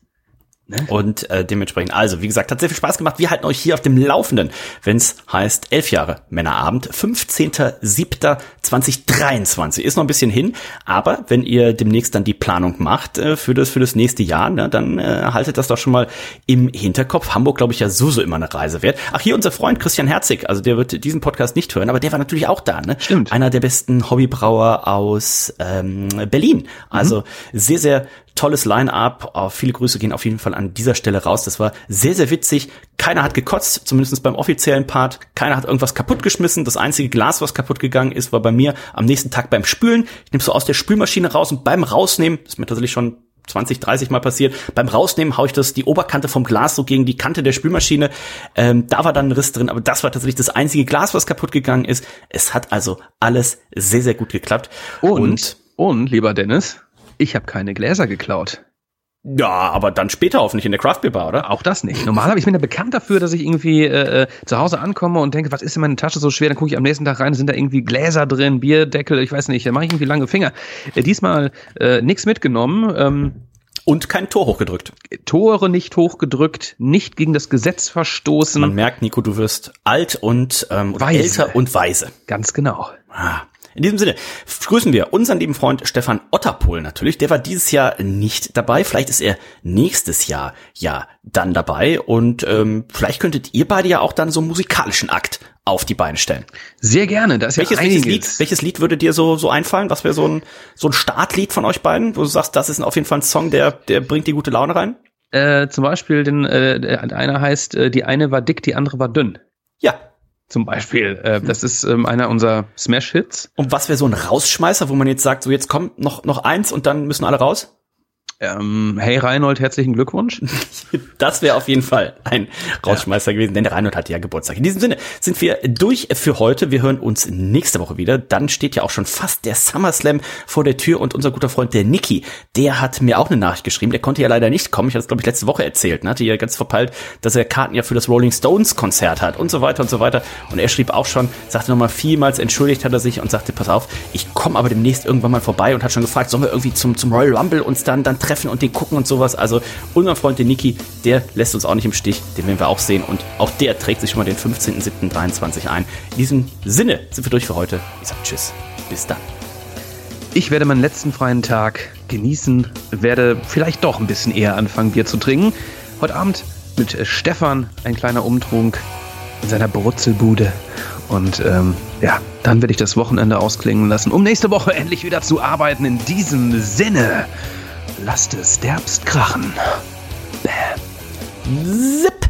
Und äh, dementsprechend, also wie gesagt, hat sehr viel Spaß gemacht. Wir halten euch hier auf dem Laufenden, wenn es heißt elf Jahre Männerabend, 15.07.2023. Ist noch ein bisschen hin, aber wenn ihr demnächst dann die Planung macht äh, für das für das nächste Jahr, ne, dann äh, haltet das doch schon mal im Hinterkopf. Hamburg, glaube ich, ja so so immer eine Reise wert. Ach, hier unser Freund Christian Herzig, also der wird diesen Podcast nicht hören, aber der war natürlich auch da, ne? Stimmt. Einer der besten Hobbybrauer aus ähm, Berlin. Also sehr, sehr tolles Line-up. Oh, viele Grüße gehen auf jeden Fall an dieser Stelle raus. Das war sehr, sehr witzig. Keiner hat gekotzt, zumindest beim offiziellen Part. Keiner hat irgendwas kaputtgeschmissen. Das einzige Glas, was kaputt gegangen ist, war bei mir am nächsten Tag beim Spülen. Ich nehme so aus der Spülmaschine raus und beim Rausnehmen, das ist mir tatsächlich schon 20, 30 Mal passiert. Beim Rausnehmen haue ich das die Oberkante vom Glas so gegen die Kante der Spülmaschine. Ähm, da war dann ein Riss drin, aber das war tatsächlich das einzige Glas, was kaputt gegangen ist. Es hat also alles sehr, sehr gut geklappt. Und, und, lieber Dennis, ich habe keine Gläser geklaut. ja, aber dann später hoffentlich in der Craft Beer Bar, oder? Auch das nicht. Normalerweise ich bin ja bekannt dafür, dass ich irgendwie äh, äh, zu Hause ankomme und denke, was ist in meiner Tasche so schwer? Dann gucke ich am nächsten Tag rein, sind da irgendwie Gläser drin, Bierdeckel, ich weiß nicht, da mache ich irgendwie lange Finger. Äh, diesmal äh, nichts mitgenommen, ähm, Und kein Tor hochgedrückt. Tore nicht hochgedrückt, nicht gegen das Gesetz verstoßen. Man merkt, Nico, du wirst alt und ähm, Weise. älter und weise. Ganz genau. Ah. In diesem Sinne grüßen wir unseren lieben Freund Stefan Otterpohl natürlich. Der war dieses Jahr nicht dabei. Vielleicht ist er nächstes Jahr ja dann dabei. Und ähm, vielleicht könntet ihr beide ja auch dann so einen musikalischen Akt auf die Beine stellen. Sehr gerne. Da ist Welches, ja welches. Lied, welches Lied würde dir so, so einfallen? Was wäre so ein, so ein Startlied von euch beiden, wo du sagst, das ist auf jeden Fall ein Song, der, der bringt die gute Laune rein? Äh, zum Beispiel, den, äh, einer heißt, äh, die eine war dick, die andere war dünn. Ja. Zum Beispiel. Äh, das ist ähm, einer unserer Smash-Hits. Und was wäre so ein Rausschmeißer, wo man jetzt sagt, so jetzt kommt noch, noch eins und dann müssen alle raus? Ähm, hey Reinhold, herzlichen Glückwunsch. Das wäre auf jeden Fall ein Rausschmeißer ja. gewesen, denn der Reinhold hat ja Geburtstag. In diesem Sinne sind wir durch für heute. Wir hören uns nächste Woche wieder. Dann steht ja auch schon fast der SummerSlam vor der Tür und unser guter Freund, der Niki, der hat mir auch eine Nachricht geschrieben. Der konnte ja leider nicht kommen. Ich hatte es, glaube ich, letzte Woche erzählt. Ne? Hatte ja ganz verpeilt, dass er Karten ja für das Rolling Stones Konzert hat und so weiter und so weiter. Und er schrieb auch schon, sagte nochmal vielmals, entschuldigt hat er sich und sagte, pass auf, ich komme aber demnächst irgendwann mal vorbei und hat schon gefragt, sollen wir irgendwie zum, zum Royal Rumble uns dann, dann treffen und den gucken und sowas. Also unser Freund, der Niki, der lässt uns auch nicht im Stich, den werden wir auch sehen und auch der trägt sich schon mal den 15.07.23 ein. In diesem Sinne sind wir durch für heute. Ich sag Tschüss, bis dann. Ich werde meinen letzten freien Tag genießen, werde vielleicht doch ein bisschen eher anfangen, Bier zu trinken. Heute Abend mit Stefan ein kleiner Umtrunk in seiner Brutzelbude. Und ähm, ja, dann werde ich das Wochenende ausklingen lassen, um nächste Woche endlich wieder zu arbeiten. In diesem Sinne, lasst es derbst krachen. Bäh. Zip.